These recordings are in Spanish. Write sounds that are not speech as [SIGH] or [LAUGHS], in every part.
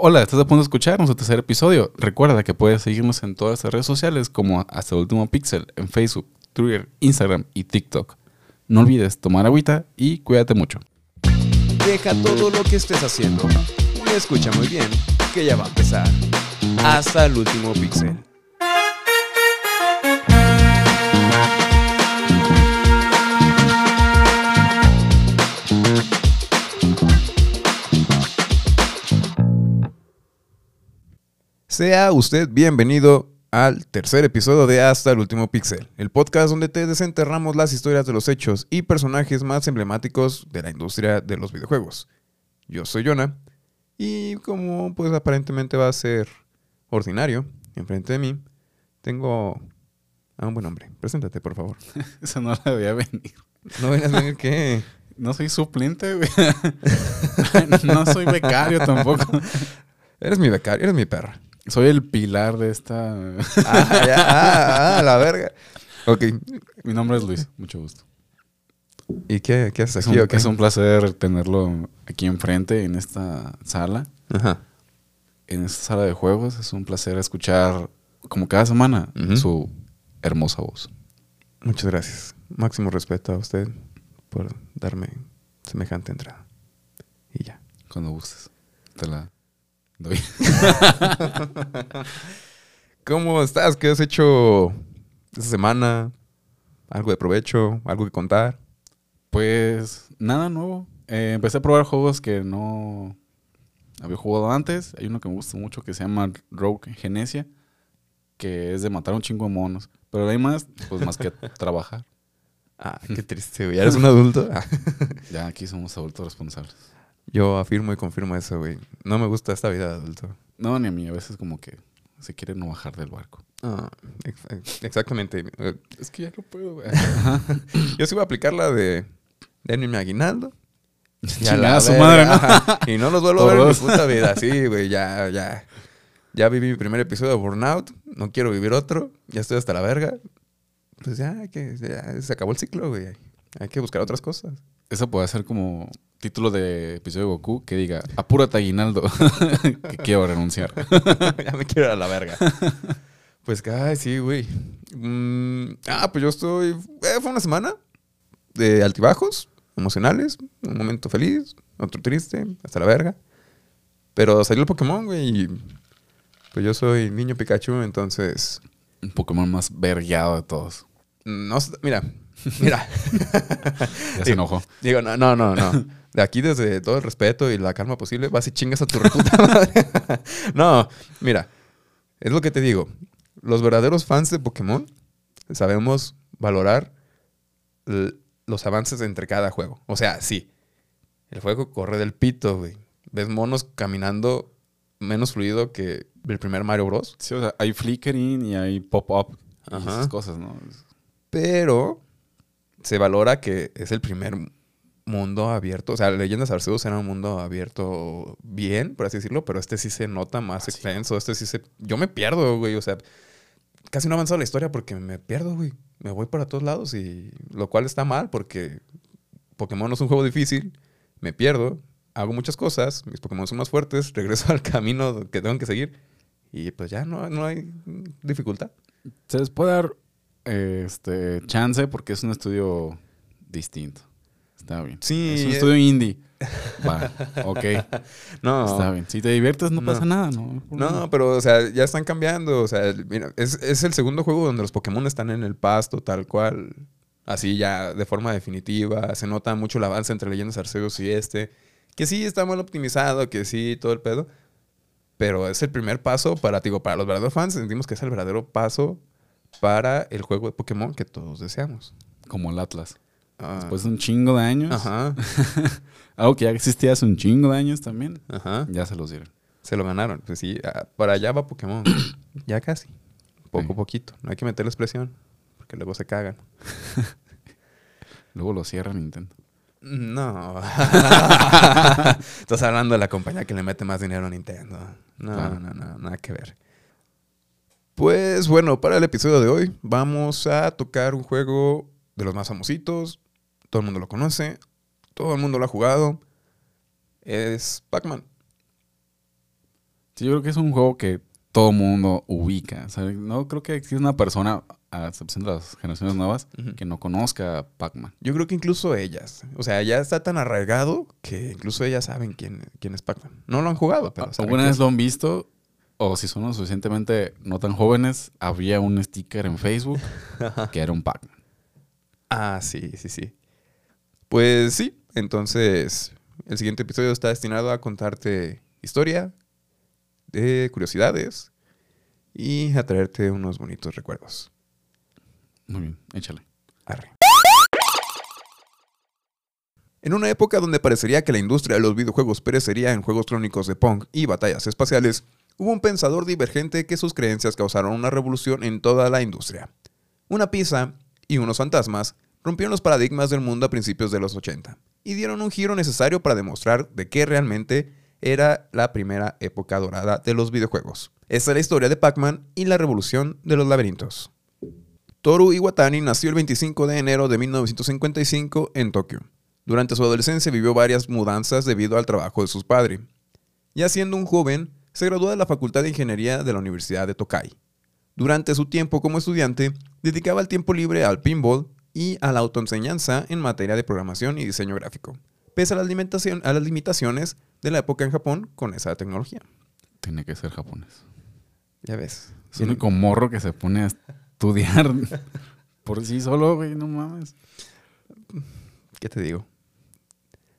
Hola, estás a punto de escuchar nuestro tercer episodio. Recuerda que puedes seguirnos en todas las redes sociales como Hasta el Último Pixel, en Facebook, Twitter, Instagram y TikTok. No olvides tomar agüita y cuídate mucho. Deja todo lo que estés haciendo y escucha muy bien que ya va a empezar. Hasta el último pixel. Sea usted bienvenido al tercer episodio de Hasta el último pixel, el podcast donde te desenterramos las historias de los hechos y personajes más emblemáticos de la industria de los videojuegos. Yo soy Jonah y como pues aparentemente va a ser ordinario enfrente de mí, tengo a un buen hombre. Preséntate, por favor. [LAUGHS] Eso no la veía venir. No vengas a venir que [LAUGHS] No soy suplente, güey. [LAUGHS] no soy becario tampoco. eres mi becario, eres mi perra. Soy el pilar de esta. Ah, ya, ah, ah, la verga. Ok, Mi nombre es Luis, mucho gusto. ¿y qué, qué haces Es aquí? un, es un placer tenerlo aquí enfrente en esta sala, Ajá. en esta sala de juegos. Es un placer escuchar, como cada semana, su hermosa voz. Muchas gracias. Máximo respeto a usted por darme semejante entrada. Y ya. Cuando gustes, te la doy. [LAUGHS] ¿Cómo estás? ¿Qué has hecho esta semana? ¿Algo de provecho? ¿Algo que contar? Pues nada nuevo. Eh, empecé a probar juegos que no había jugado antes. Hay uno que me gusta mucho que se llama Rogue Genesia, que es de matar un chingo de monos. Pero hay más, pues más que [LAUGHS] trabajar. Ah, qué triste, güey. ¿Ya eres un adulto? [LAUGHS] Ya aquí somos adultos responsables. Yo afirmo y confirmo eso, güey. No me gusta esta vida de adulto. No, ni a mí. A veces como que se quiere no bajar del barco. Ah, ex- ex- exactamente. Eh, Es que ya no puedo, güey. Yo sí voy a aplicar la de denme mi aguinaldo. [LAUGHS] Y a Chingada la su madre. Y no los vuelvo a ver en mi puta vida. Sí, güey, ya, ya. Ya viví mi primer episodio de Burnout. No quiero vivir otro. Ya estoy hasta la verga. Pues ya, que, ya se acabó el ciclo, güey. Hay que buscar otras cosas. Eso puede ser como título de episodio de Goku que diga, apúrate aguinaldo, [LAUGHS] que quiero renunciar. [LAUGHS] ya me quiero ir a la verga. Pues, ay, sí, güey. Mm, ah, pues yo estoy. eh, fue una semana de altibajos emocionales. Un momento feliz, otro triste, hasta la verga. Pero salió el Pokémon, güey. Y pues yo soy niño Pikachu, entonces. Un Pokémon más vergueado de todos. No, mira, mira. [LAUGHS] Ya se enojó. Digo, no, no, no, no. De aquí, desde todo el respeto y la calma posible, vas y chingas a tu [LAUGHS] reputa madre. no, mira, es lo que te digo. Los verdaderos fans de Pokémon sabemos valorar los avances entre cada juego. O sea, sí, el juego corre del pito, güey. Ves monos caminando menos fluido que el primer Mario Bros. Sí, o sea, hay flickering y hay pop-up y esas cosas, ¿no? Pero se valora que es el primer mundo abierto. O sea, Leyendas Arceus era un mundo abierto bien, por así decirlo, pero este sí se nota más extenso. Este sí se. Yo me pierdo, güey. O sea, casi no ha avanzado la historia porque me pierdo, güey. Me voy para todos lados y. Lo cual está mal porque Pokémon no es un juego difícil. Me pierdo, hago muchas cosas, mis Pokémon son más fuertes, [LAUGHS] regreso al camino que tengo que seguir y pues ya no, no hay dificultad. Se les puede dar eh, este chance porque es un estudio distinto. Está bien. Sí, Es un eh. estudio indie. Va, [LAUGHS] ok. No, Está bien. Si te diviertes, no, No. pasa nada, ¿no? No, pero, o sea, ya están cambiando. O sea, mira, es, es el segundo juego donde los Pokémon están en el pasto, tal cual. Así ya de forma definitiva. Se nota mucho el avance entre Leyendas Arceus y este. Que sí está mal optimizado, que sí, todo el pedo. Pero es el primer paso para, digo, para los verdaderos fans. Sentimos que es el verdadero paso para el juego de Pokémon que todos deseamos. Como el Atlas. Ah, Después de un chingo de años. ajá, [LAUGHS] Algo que ya existía hace un chingo de años también. ajá. Ya se los dieron. Se lo ganaron. Pues sí, ah, para allá va Pokémon. [COUGHS] ya casi. Poco Sí. a poquito. No hay que meterles presión. Porque luego se cagan. [LAUGHS] Luego lo cierra Nintendo. No. [LAUGHS] Estás hablando de la compañía que le mete más dinero a Nintendo. No, Claro. no, no, nada que ver. Pues bueno, para el episodio de hoy vamos a tocar un juego de los más famositos. Todo el mundo lo conoce. Todo el mundo lo ha jugado. Es Pac-Man. Sí, yo creo que es un juego que todo mundo ubica. ¿sabes? No creo que exista una persona, a excepción de las generaciones nuevas, que no conozca a Pac-Man. Yo creo que incluso ellas. O sea, ya está tan arraigado que incluso ellas saben quién, quién es Pac-Man. No lo han jugado, pero saben ¿Alguna vez lo han visto? O si son lo suficientemente no tan jóvenes, había un sticker en Facebook [LAUGHS] que era un Pac-Man. Ah, sí, sí, sí. Pues sí, entonces el siguiente episodio está destinado a contarte historia, de curiosidades y a traerte unos bonitos recuerdos. Muy bien, échale. Arre. En una época donde parecería que la industria de los videojuegos perecería en juegos crónicos de punk y batallas espaciales, hubo un pensador divergente que sus creencias causaron una revolución en toda la industria. Una pizza y unos fantasmas rompieron los paradigmas del mundo a principios de los 80 y dieron un giro necesario para demostrar de qué realmente era la primera época dorada de los videojuegos. Esta es la historia de Pac-Man y la revolución de los laberintos. Toru Iwatani nació el 25 de enero de 1955 en Tokio. Durante su adolescencia vivió varias mudanzas debido al trabajo de sus padres. Ya siendo un joven, se graduó de la Facultad de Ingeniería de la Universidad de Tokai. Durante su tiempo como estudiante, dedicaba el tiempo libre al pinball y a la autoenseñanza en materia de programación y diseño gráfico, pese a las, limitación- a las limitaciones de la época en Japón con esa tecnología. Tiene que ser japonés. Ya ves. Es el único morro que se pone a estudiar [LAUGHS] por sí solo, güey, no mames. ¿Qué te digo?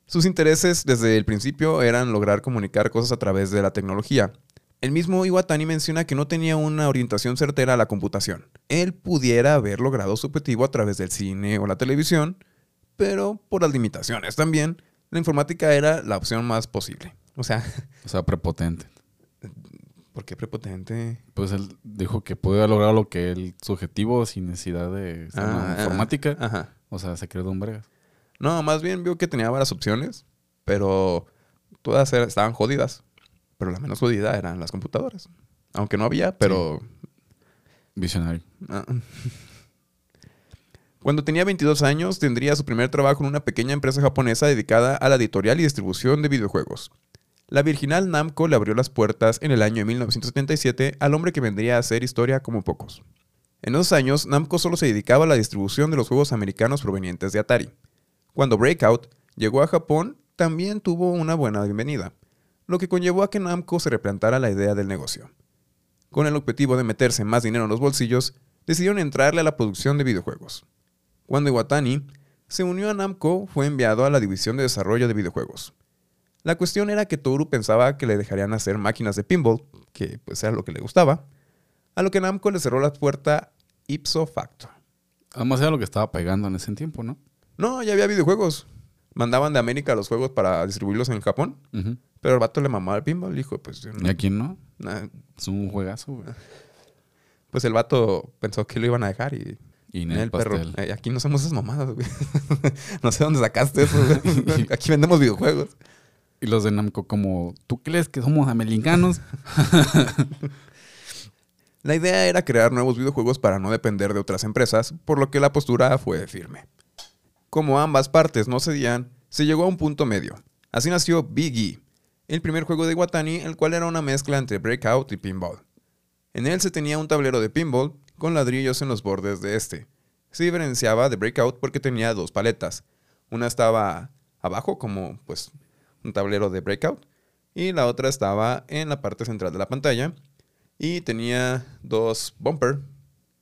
Sus intereses desde el principio eran lograr comunicar cosas a través de la tecnología. El mismo Iwatani menciona que no tenía una orientación certera a la computación. Él pudiera haber logrado su objetivo a través del cine o la televisión, pero por las limitaciones también, la informática era la opción más posible. O sea, O sea, prepotente. [LAUGHS] ¿por qué prepotente? Pues él dijo que podía lograr lo que él, su objetivo sin necesidad de Ah, informática. Ajá. O sea, se creó Don Bregas. No, más bien vio que tenía varias opciones, pero todas estaban jodidas. Pero la menos jodida eran las computadoras. Aunque no había, pero... Visionario. ah. Cuando tenía 22 años, tendría su primer trabajo en una pequeña empresa japonesa dedicada a la editorial y distribución de videojuegos. La virginal Namco le abrió las puertas en el año de 1977 al hombre que vendría a hacer historia como pocos. En esos años, Namco solo se dedicaba a la distribución de los juegos americanos provenientes de Atari. Cuando Breakout llegó a Japón, también tuvo una buena bienvenida, lo que conllevó a que Namco se replantara la idea del negocio. Con el objetivo de meterse más dinero en los bolsillos, decidieron entrarle a la producción de videojuegos. Cuando Iwatani se unió a Namco, fue enviado a la división de desarrollo de videojuegos. La cuestión era que Toru pensaba que le dejarían hacer máquinas de pinball, que pues era lo que le gustaba, a lo que Namco le cerró la puerta ipso facto. Además era lo que estaba pegando en ese tiempo, ¿no? No, ya había videojuegos. Mandaban de América los juegos para distribuirlos en Japón, pero el vato le mamaba el pinball, dijo, pues, no- ¿Y a quién no? nah, Es un juegazo, güey. [LAUGHS] pues el vato pensó que lo iban a dejar y Y en el, el perro. Eh, aquí no hacemos esas mamadas, güey. [LAUGHS] no sé dónde sacaste eso, güey. [LAUGHS] Aquí vendemos videojuegos. Y los de Namco como, ¿tú crees que somos americanos? La idea era crear nuevos videojuegos para no depender de otras empresas, por lo que la postura fue firme. Como ambas partes no cedían, se llegó a un punto medio. Así nació Big E, el primer juego de Watani, el cual era una mezcla entre Breakout y Pinball. En él se tenía un tablero de pinball con ladrillos en los bordes de este. Se diferenciaba de Breakout porque tenía dos paletas. Una estaba abajo como pues un tablero de Breakout y la otra estaba en la parte central de la pantalla y tenía dos bumper,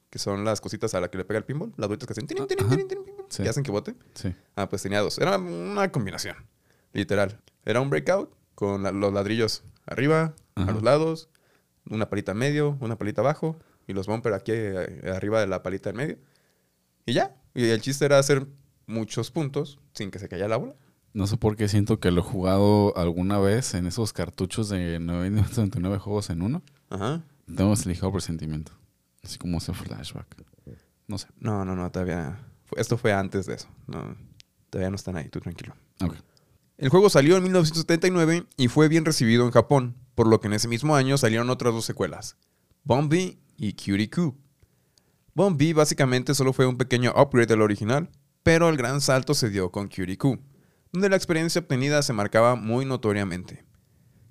que son las cositas a las que le pega el pinball, las bolitas que hacen, tirin, tirin, tirin, Sí. que hacen que bote. Sí. Ah, pues tenía dos. Era una combinación, literal. Era un breakout con la- los ladrillos arriba, Ajá. a los lados, una palita en medio, una palita abajo y los bumper aquí eh, arriba de la palita en medio. Y ya. Y el chiste era hacer muchos puntos sin que se caiga la bola. No sé por qué siento que lo he jugado alguna vez en esos cartuchos de 999 juegos en uno. Ajá. Tengo ese ligero presentimiento. Así como ese flashback. No sé. No, no, no, todavía. Esto fue antes de eso. No, todavía no están ahí, tú tranquilo. El juego salió en 1979 y fue bien recibido en Japón, por lo que en ese mismo año salieron otras dos secuelas, Bombi y Cutie Coo. Bombi básicamente solo fue un pequeño upgrade del original, pero el gran salto se dio con Cutie Coo, donde la experiencia obtenida se marcaba muy notoriamente.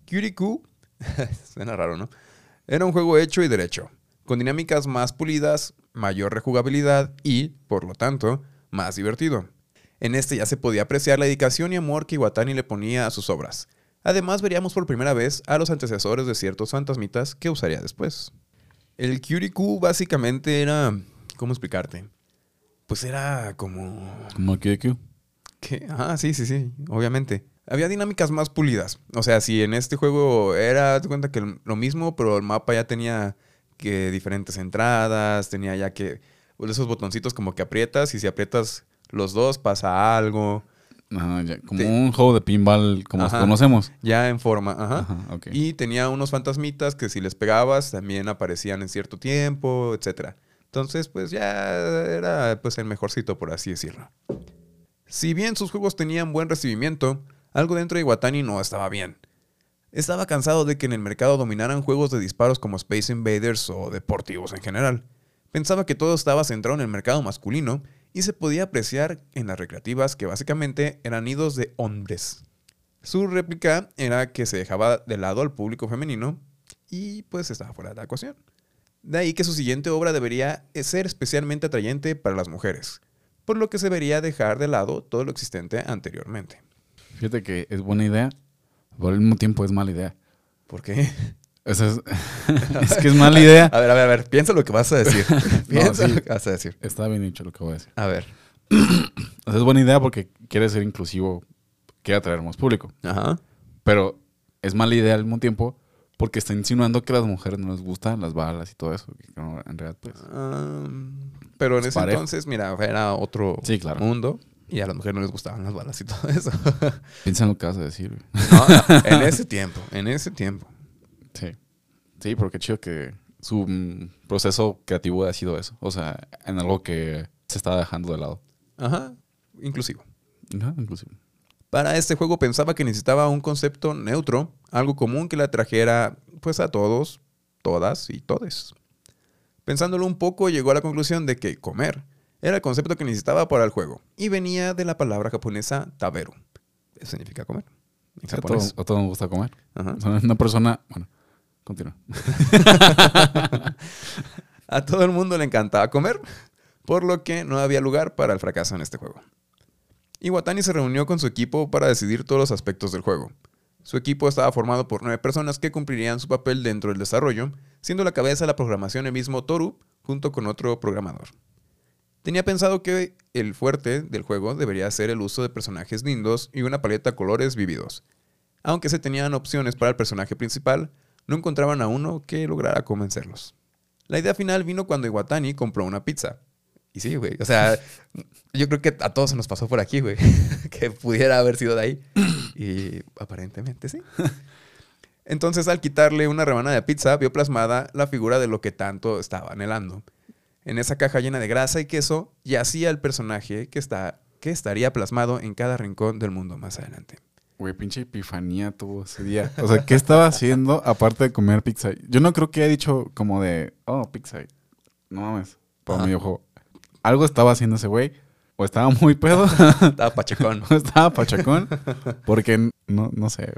Cutie Coo [LAUGHS] Suena raro, ¿no? Era un juego hecho y derecho, con dinámicas más pulidas, mayor rejugabilidad y, por lo tanto, más divertido. En este ya se podía apreciar la dedicación y amor que Iwatani le ponía a sus obras. Además, veríamos por primera vez a los antecesores de ciertos fantasmitas que usaría después. El Kyuriku básicamente era. ¿Cómo explicarte? Pues era como. Como QQ. ¿Qué? Ah, sí, sí, sí, obviamente. Había dinámicas más pulidas. O sea, si en este juego era, te cuenta que lo mismo, pero el mapa ya tenía que diferentes entradas, tenía ya que pues, esos botoncitos como que aprietas y si aprietas los dos pasa algo. Ajá, ya, como Te- un juego de pinball como Ajá. conocemos. Ya en forma, ajá. Y tenía unos fantasmitas que si les pegabas también aparecían en cierto tiempo, etcétera. Entonces, pues ya era pues el mejorcito, por así decirlo. Si bien sus juegos tenían buen recibimiento, algo dentro de Iwatani no estaba bien. Estaba cansado de que en el mercado dominaran juegos de disparos como Space Invaders o deportivos en general. Pensaba que todo estaba centrado en el mercado masculino y se podía apreciar en las recreativas que básicamente eran nidos de hombres. Su réplica era que se dejaba de lado al público femenino y pues estaba fuera de la ecuación. De ahí que su siguiente obra debería ser especialmente atrayente para las mujeres, por lo que se debería dejar de lado todo lo existente anteriormente. Fíjate que es buena idea, pero al mismo tiempo es mala idea. ¿Por qué? Es, [LAUGHS] es que es mala idea. A ver, a ver, a ver, piensa lo que vas a decir. [LAUGHS] [LAUGHS] piensa sí. lo que vas a decir. Está bien dicho lo que voy a decir. A ver. [CLEARS THROAT] Es buena idea porque quiere ser inclusivo, quiere atraer más público. Ajá. Pero es mala idea al mismo tiempo porque está insinuando que a las mujeres no les gustan las balas y todo eso. que no, en realidad, pues. Um, pero en Es ese parejo. entonces, mira, era otro Sí, claro. mundo y a las mujeres no les gustaban las balas y todo [LAUGHS] eso. Piensa en lo que vas a decir. güey. No, no, [LAUGHS] en ese tiempo, en ese tiempo. Sí. Sí, pero qué chido que su mm, proceso creativo ha sido eso. O sea, en algo que se está dejando de lado. Ajá, inclusivo. Ajá, inclusive. Para este juego pensaba que necesitaba un concepto neutro, algo común que la trajera pues a todos, todas y todes. Pensándolo un poco, llegó a la conclusión de que comer era el concepto que necesitaba para el juego y venía de la palabra japonesa taberu. Eso significa comer. En a, todos, nos gusta comer. Ajá. Una persona. Bueno, continúa. [LAUGHS] A todo el mundo le encantaba comer, por lo que no había lugar para el fracaso en este juego. Iwatani se reunió con su equipo para decidir todos los aspectos del juego. Su equipo estaba formado por nueve personas que cumplirían su papel dentro del desarrollo, siendo la cabeza de la programación el mismo Toru, junto con otro programador. Tenía pensado que el fuerte del juego debería ser el uso de personajes lindos y una paleta de colores vividos. Aunque se tenían opciones para el personaje principal, no encontraban a uno que lograra convencerlos. La idea final vino cuando Iwatani compró una pizza. Y sí, güey. O sea, yo creo que a todos se nos pasó por aquí, güey. [LAUGHS] que pudiera haber sido de ahí. Y aparentemente sí. [LAUGHS] Entonces, al quitarle una rebanada de pizza, vio plasmada la figura de lo que tanto estaba anhelando. En esa caja llena de grasa y queso, yacía el personaje que, está, que estaría plasmado en cada rincón del mundo más adelante. Güey, pinche epifanía tuvo ese día. O sea, ¿qué estaba [LAUGHS] haciendo aparte de comer pizza? Yo no creo que haya dicho como de, oh, pizza. No mames. Para mi ojo. Algo estaba haciendo ese güey. O estaba muy pedo. [LAUGHS] Estaba pachecón. o [LAUGHS] estaba pachacón. Porque no, no sé.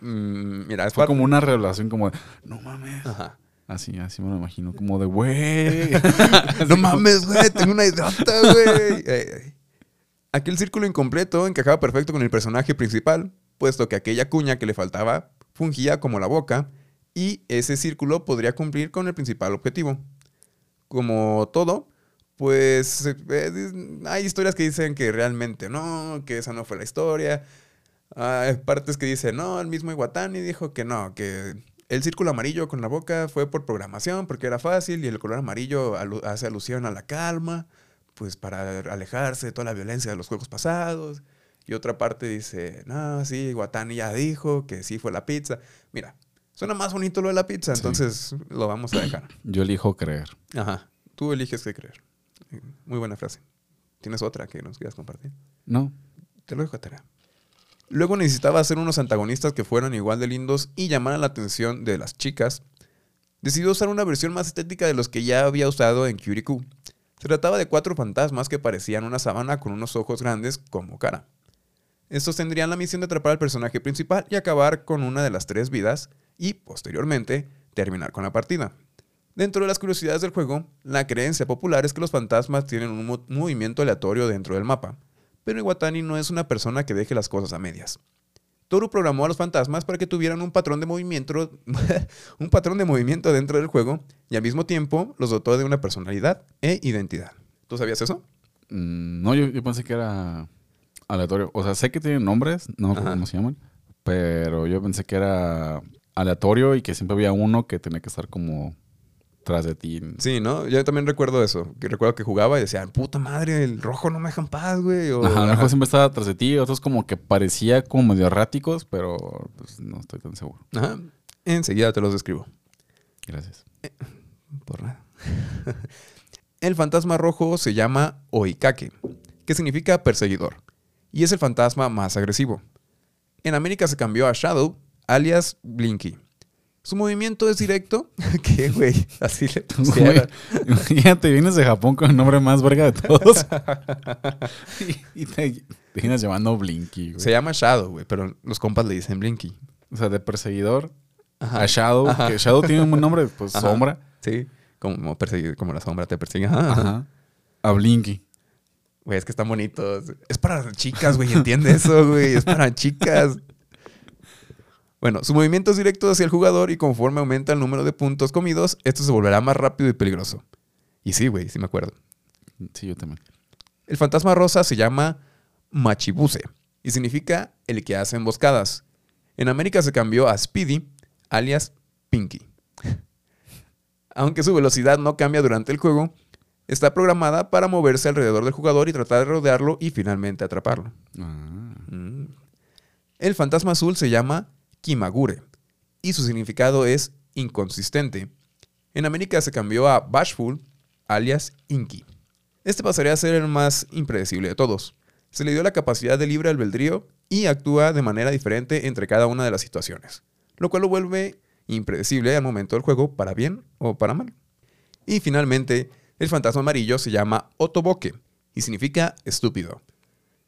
Mm, mira, es Fue parte- como una revelación como de, no mames. Ajá. Así, así me lo imagino. Como de, güey. [LAUGHS] [LAUGHS] No mames, güey, tengo una idiota, güey. [LAUGHS] Ey, ey. Aquel círculo incompleto encajaba perfecto con el personaje principal, puesto que aquella cuña que le faltaba fungía como la boca, y ese círculo podría cumplir con el principal objetivo. Como todo, pues eh, hay historias que dicen que realmente no, que esa no fue la historia. Hay partes que dicen, no, el mismo Iwatani dijo que no, que el círculo amarillo con la boca fue por programación, porque era fácil, y el color amarillo alu- hace alusión a la calma, pues para alejarse de toda la violencia de los juegos pasados. Y otra parte dice, no, sí, Iwatani ya dijo que sí fue la pizza. Mira, suena más bonito lo de la pizza, Sí. entonces lo vamos a dejar. [CLEARS THROAT] Yo elijo creer. Ajá, tú eliges qué creer. Muy buena frase. ¿Tienes otra que nos quieras compartir? No. Te lo dejo a tarea. Luego necesitaba hacer unos antagonistas que fueran igual de lindos y llamaran la atención de las chicas. Decidió usar una versión más estética de los que ya había usado en Curicu. Se trataba de cuatro fantasmas que parecían una sábana con unos ojos grandes como cara. Estos tendrían la misión de atrapar al personaje principal y acabar con una de las tres vidas y, posteriormente, terminar con la partida. Dentro de las curiosidades del juego, la creencia popular es que los fantasmas tienen un mo- movimiento aleatorio dentro del mapa, pero Iwatani no es una persona que deje las cosas a medias. Toru programó a los fantasmas para que tuvieran un patrón de movimiento, [LAUGHS] un patrón de movimiento dentro del juego y al mismo tiempo los dotó de una personalidad e identidad. ¿Tú sabías eso? Mm, No, yo, yo pensé que era aleatorio. O sea, sé que tienen nombres, no Ajá. cómo se llaman, pero yo pensé que era aleatorio y que siempre había uno que tenía que estar como tras de ti. Sí, ¿no? Yo también recuerdo eso. Que recuerdo que jugaba y decía, puta madre, el rojo no me deja en paz, güey. O, Ajá, ajá. mejor siempre estaba tras de ti, otros como que parecía como medio erráticos, pero pues, no estoy tan seguro. Ajá. Enseguida te los describo. Gracias. Por nada. el fantasma rojo se llama Oikake, que significa perseguidor, y es el fantasma más agresivo. En América se cambió a Shadow, alias Blinky. Su movimiento es directo. [LAUGHS] ¿Qué, güey? Así le pusieron. imagínate, vienes de Japón con el nombre más verga de todos. [LAUGHS] y, y te, te vienes llamando Blinky, güey. Se llama Shadow, güey, pero los compas le dicen Blinky. O sea, de perseguidor Ajá. a Shadow, Ajá. que Shadow tiene un buen nombre, pues Ajá. sombra. Sí, como, perseguir, como la sombra te persigue. Ajá. A Blinky. Güey, es que están bonitos. Es para chicas, güey, entiende eso, güey. Es para chicas. Bueno, su movimiento es directo hacia el jugador y conforme aumenta el número de puntos comidos, esto se volverá más rápido y peligroso. Y sí, güey, sí me acuerdo. Sí, yo también. El fantasma rosa se llama Machibuse y significa el que hace emboscadas. En América se cambió a Speedy, alias Pinky. Aunque su velocidad no cambia durante el juego, está programada para moverse alrededor del jugador y tratar de rodearlo y finalmente atraparlo. Ah. Mm. El fantasma azul se llama Kimagure y su significado es inconsistente. En América se cambió a Bashful, alias Inky. Este pasaría a ser el más impredecible de todos. Se le dio la capacidad de libre albedrío y actúa de manera diferente entre cada una de las situaciones, lo cual lo vuelve impredecible al momento del juego para bien o para mal. Y finalmente, el fantasma amarillo se llama Otoboke y significa estúpido.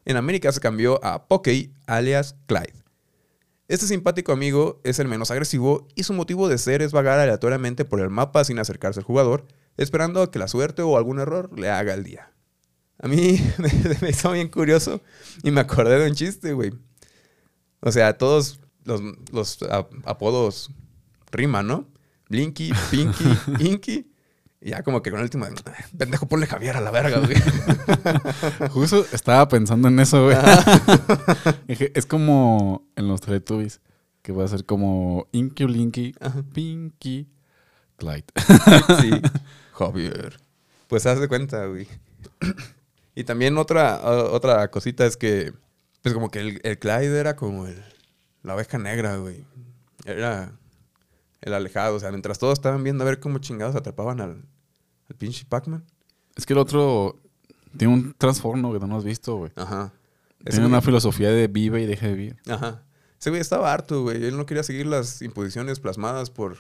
En América se cambió a Pokey, alias Clyde. Este simpático amigo es el menos agresivo y su motivo de ser es vagar aleatoriamente por el mapa sin acercarse al jugador, esperando a que la suerte o algún error le haga el día. A mí [LAUGHS] me, me hizo bien curioso y me acordé de un chiste, güey. O sea, todos los, los ap- apodos riman, ¿no? Blinky, Pinky, [LAUGHS] Inky. Y ya como que con el último, pendejo, ponle Javier a la verga, güey. [LAUGHS] Justo estaba pensando en eso, güey. [LAUGHS] Dije, es como en los Teletubbies, que va a ser como Inky Linky, Ajá. Pinky, Clyde. Sí, [LAUGHS] Javier. Pues haz de cuenta, güey. y también otra, otra cosita es que, pues como que el, el Clyde era como el, la oveja negra, güey. Era el alejado. O sea, mientras todos estaban viendo a ver cómo chingados atrapaban al, al pinche Pac-Man. Es que el otro tiene un trastorno que no has visto, güey. Ajá. Ese Tiene una güey- filosofía de vive y deja de vivir. Ajá. Ese güey estaba harto, güey. Él no quería seguir las imposiciones plasmadas por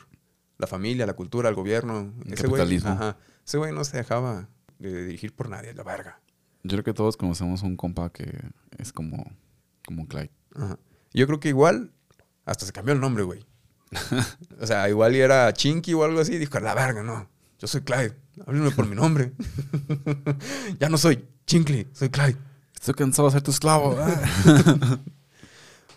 la familia, la cultura, el gobierno. El Ese güey, capitalismo. ajá. Ese güey no se dejaba de dirigir por nadie, la verga. Yo creo que todos conocemos un compa que es como, como Clyde. Ajá. Yo creo que igual hasta se cambió el nombre, güey. [LAUGHS] o sea, igual y era Chinky o algo así. Dijo, a la verga, no. Yo soy Clyde. Háblenme por mi nombre. [LAUGHS] ya no soy Chinkly, soy Clyde. Estoy cansado de ser tu esclavo. ah. [LAUGHS]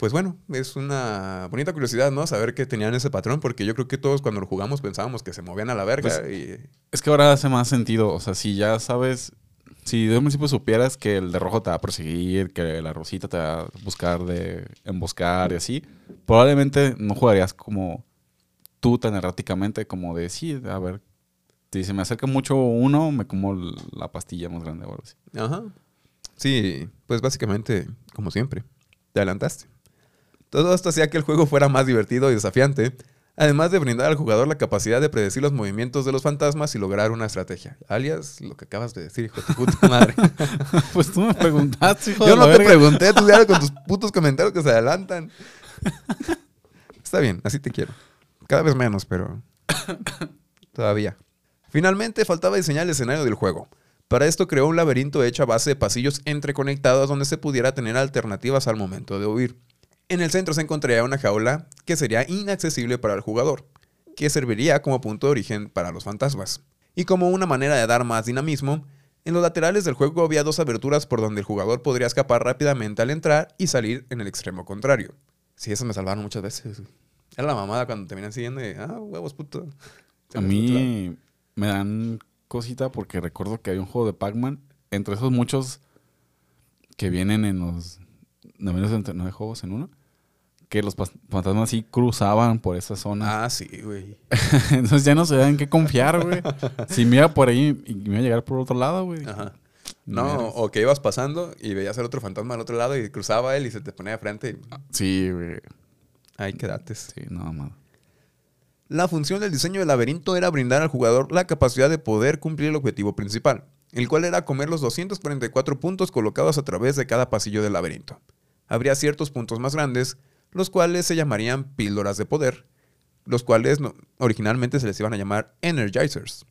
Pues bueno, es una bonita curiosidad, ¿no? Saber que tenían ese patrón, porque yo creo que todos cuando lo jugamos pensábamos que se movían a la verga. Pues, y... es que ahora hace más sentido. O sea, si ya sabes, si de un principio supieras que el de rojo te va a perseguir, que la rosita te va a buscar de emboscar y así, probablemente no jugarías como tú tan erráticamente como de, sí, a ver, si se me acerca mucho uno, me como la pastilla más grande o algo así. Ajá. Sí, pues básicamente, como siempre, te adelantaste. Todo esto hacía que el juego fuera más divertido y desafiante, además de brindar al jugador la capacidad de predecir los movimientos de los fantasmas y lograr una estrategia. Alias, lo que acabas de decir, hijo de puta [LAUGHS] madre. pues tú me preguntaste, hijo Yo de no te verga. pregunté, tú ya [LAUGHS] con tus putos comentarios que se adelantan. Está bien, así te quiero. Cada vez menos, pero [COUGHS] todavía. Finalmente faltaba diseñar el escenario del juego. Para esto creó un laberinto hecho a base de pasillos entreconectados donde se pudiera tener alternativas al momento de huir. En el centro se encontraría una jaula que sería inaccesible para el jugador, que serviría como punto de origen para los fantasmas. Y como una manera de dar más dinamismo, en los laterales del juego había dos aberturas por donde el jugador podría escapar rápidamente al entrar y salir en el extremo contrario. Sí, eso me salvaron muchas veces. Era la mamada cuando te vienen siguiendo y, ah, huevos, puto. A mí me dan cosita porque recuerdo que hay un juego de Pac-Man, entre esos muchos que vienen en los 99 juegos en uno, que los fantasmas sí cruzaban por esa zona. Ah, sí, güey. [LAUGHS] Entonces ya no se da en qué confiar, güey. [LAUGHS] Si me iba por ahí y me iba a llegar por otro lado, güey. Ajá. No, o que ibas pasando y veías al otro fantasma al otro lado y cruzaba él y se te ponía de frente y Sí, güey. ahí quedaste. Sí, no, más. La función del diseño del laberinto era brindar al jugador la capacidad de poder cumplir el objetivo principal, el cual era comer los 244 puntos colocados a través de cada pasillo del laberinto. Habría ciertos puntos más grandes, los cuales se llamarían píldoras de poder, los cuales originalmente se les iban a llamar energizers.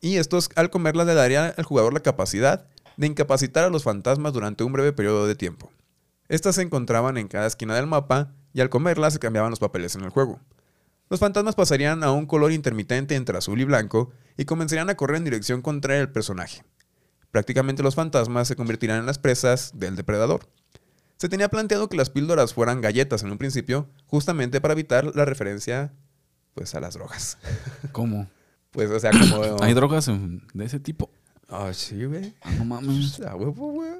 Y estos, al comerlas, le darían al jugador la capacidad de incapacitar a los fantasmas durante un breve periodo de tiempo. Estas se encontraban en cada esquina del mapa y al comerlas se cambiaban los papeles en el juego. Los fantasmas pasarían a un color intermitente entre azul y blanco y comenzarían a correr en dirección contraria al personaje. Prácticamente los fantasmas se convertirán en las presas del depredador. Se tenía planteado que las píldoras fueran galletas en un principio, justamente para evitar la referencia pues a las drogas. [LAUGHS] ¿Cómo? Pues o sea, como [COUGHS] ¿Hay drogas de ese tipo? Ah, sí, güey. Ah, no mames. [LAUGHS] A huevo, güey.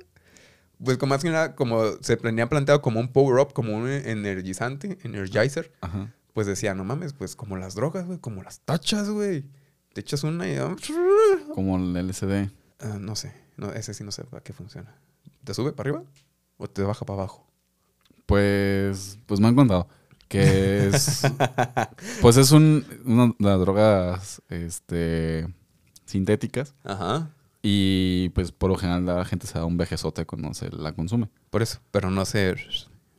Pues como más que nada, como se tenía planteado como un power-up, como un energizante, energizer, Ajá. pues decía, no mames, pues como las drogas, güey, como las tachas, güey. Te echas una y... Como el LCD. ah, no sé, no, ese sí no sé para qué funciona. ¿Te sube para arriba o te baja para abajo? Pues, pues me han contado que es, [LAUGHS] pues es un, una las drogas, este, sintéticas Ajá. y pues por lo general la gente se da un vejezote cuando se la consume. Por eso, pero no se...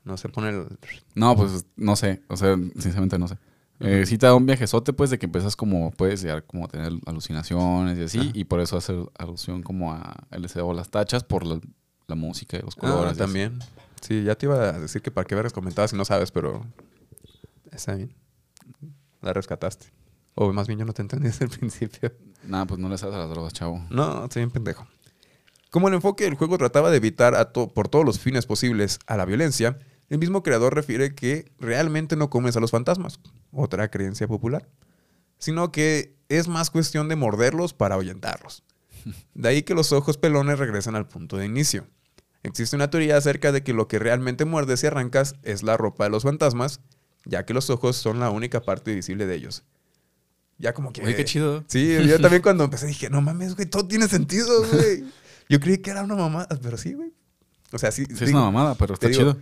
No se pone el... No, pues no sé, o sea, sinceramente no sé. Eh, sí te da un viajezote, pues, de que empiezas como, puedes llegar como a tener alucinaciones y así, y por eso hace alusión como a LCD o las tachas por la, la música y los Ah, colores. así. también. Sí, ya te iba a decir que para qué vergas comentabas si no sabes, pero... Está bien. La rescataste. O más bien yo no te entendí [LAUGHS] desde el principio. Nada, pues no le sabes a las drogas, chavo. No, estoy bien pendejo. Como el enfoque del juego trataba de evitar a to- por todos los fines posibles a la violencia, el mismo creador refiere que realmente no comes a los fantasmas, otra creencia popular, sino que es más cuestión de morderlos para ahuyentarlos. De ahí que los ojos pelones regresan al punto de inicio. Existe una teoría acerca de que lo que realmente muerdes y arrancas es la ropa de los fantasmas, ya que los ojos son la única parte visible de ellos. Ya como que... Oye, qué chido. Sí, yo también cuando empecé dije, no mames, güey, todo tiene sentido, güey. Yo creí que era una mamada, pero sí, güey. O sea, sí. Sí, es una mamada, pero está digo, chido.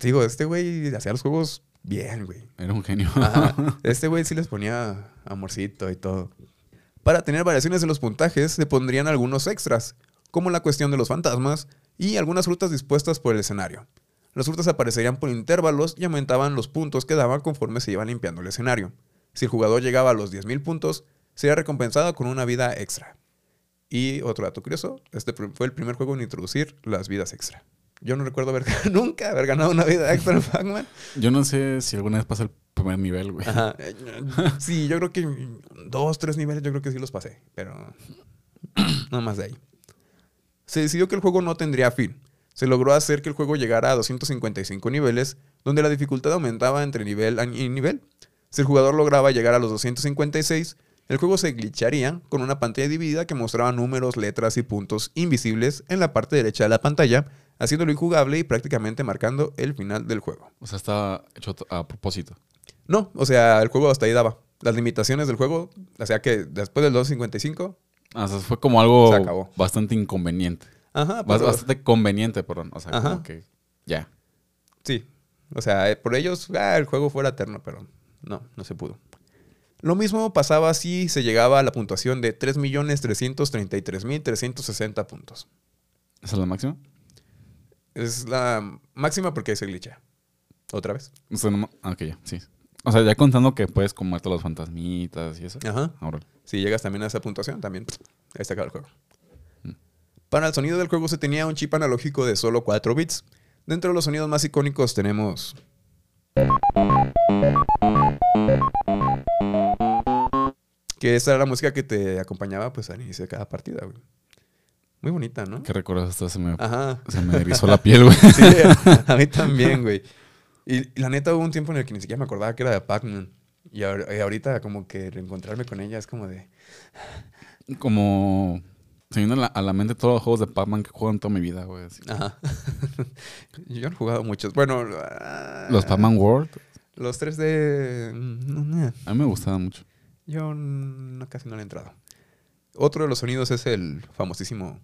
Digo, este güey hacía los juegos bien, güey. Era un genio. Ajá. [LAUGHS] Este güey sí les ponía amorcito y todo. Para tener variaciones en los puntajes, se pondrían algunos extras, como la cuestión de los fantasmas y algunas frutas dispuestas por el escenario. Las frutas aparecerían por intervalos y aumentaban los puntos que daban conforme se iba limpiando el escenario. Si el jugador llegaba a los 10.000 puntos, sería recompensado con una vida extra. Y otro dato curioso, este fue el primer juego en introducir las vidas extra. Yo no recuerdo haber, [LAUGHS] nunca haber ganado una vida extra [LAUGHS] en Pac-Man. Yo no sé si alguna vez pasa el primer nivel, güey. Ajá. [LAUGHS] Sí, yo creo que dos, tres niveles yo creo que sí los pasé, pero [CLEARS THROAT] no más de ahí. Se decidió que el juego no tendría fin. Se logró hacer que el juego llegara a 255 niveles, donde la dificultad aumentaba entre nivel y nivel. Si el jugador lograba llegar a los 256, el juego se glitcharía con una pantalla dividida que mostraba números, letras y puntos invisibles en la parte derecha de la pantalla, haciéndolo injugable y prácticamente marcando el final del juego. O sea, estaba hecho a propósito. No, o sea, el juego hasta ahí daba. Las limitaciones del juego, o sea que después del 255, Ah, O sea, fue como algo Se acabó. bastante inconveniente. ajá, pero- Bastante conveniente, perdón. O sea, Ajá. como que ya. sí. O sea, eh, por ellos, ah, el juego fuera eterno, pero no, no se pudo. Lo mismo pasaba si se llegaba a la puntuación de 3.333.360 puntos. ¿Esa es la máxima? Es la máxima porque se glitcha. Otra vez. O sea, no ma- ah, ok, ya, sí. O sea, ya contando que puedes comerte los fantasmitas y eso. Ajá. Ahora. Si llegas también a esa puntuación, también ahí se acaba el juego. Mm. Para el sonido del juego se tenía un chip analógico de solo 4 bits, Dentro de los sonidos más icónicos tenemos... Que esta era la música que te acompañaba pues al inicio de cada partida, güey. Muy bonita, ¿no? ¿Qué recuerdas? Hasta se me, Ajá. se me erizó la piel, güey. [LAUGHS] Sí, [LAUGHS] a mí también, güey. Y, y la neta hubo un tiempo en el que ni siquiera me acordaba que era de Pac-Man. Y, ahor- y ahorita como que reencontrarme con ella es como de... Como se vienen a la, a la mente todos los juegos de Pac-Man que juego en toda mi vida, güey. así. Ajá. [LAUGHS] Yo he jugado muchos. Bueno... ah, Los Pac-Man World, Los 3D... mm, a mí me gustaban mucho. Yo no, casi no le he entrado. Otro de los sonidos es el famosísimo...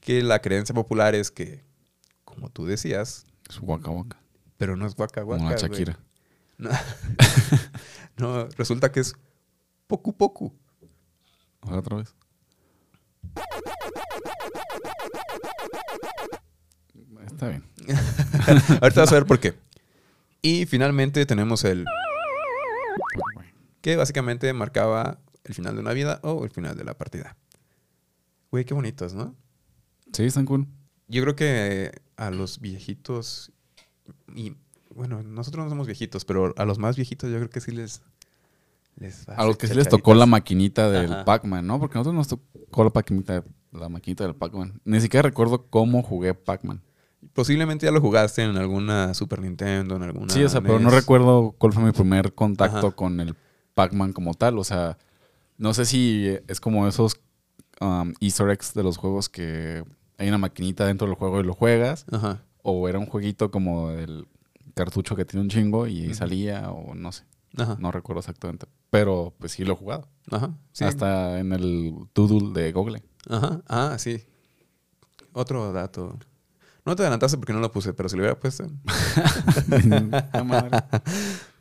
Que la creencia popular es que, como tú decías, Es Waka Waka. pero no es Waka Waka, Como la. Shakira. No. [LAUGHS] no, resulta que es Poku. Ojalá otra vez. Está bien. [LAUGHS] Ahorita vas a ver por qué. Y finalmente tenemos el que básicamente marcaba el final de una vida o el final de la partida. Güey, qué bonitos, ¿no? Sí, están cool. Yo creo que a los viejitos y bueno, nosotros no somos viejitos, pero a los más viejitos yo creo que sí les les va A los que sí les tocó la maquinita del. Pac-Man, ¿no? Porque a nosotros nos tocó la maquinita, la maquinita del Pac-Man. Ni siquiera recuerdo cómo jugué Pac-Man. Posiblemente ya lo jugaste en alguna Super Nintendo, en alguna Sí, o sea, pero no NES. recuerdo cuál fue mi primer contacto Ajá. con el Pac-Man como tal. O sea, no sé si es como esos um, Easter eggs de los juegos que hay una maquinita dentro del juego y lo juegas. Ajá. O era un jueguito como el cartucho que tiene un chingo y salía, o no sé. Ajá. No recuerdo exactamente. Pero pues sí lo he jugado. Ajá. Sí. Hasta en el Doodle de Google. Ajá. Ah, sí. Otro dato. No te adelantaste porque no lo puse, pero si lo hubiera puesto. [LAUGHS] La madre. [LAUGHS]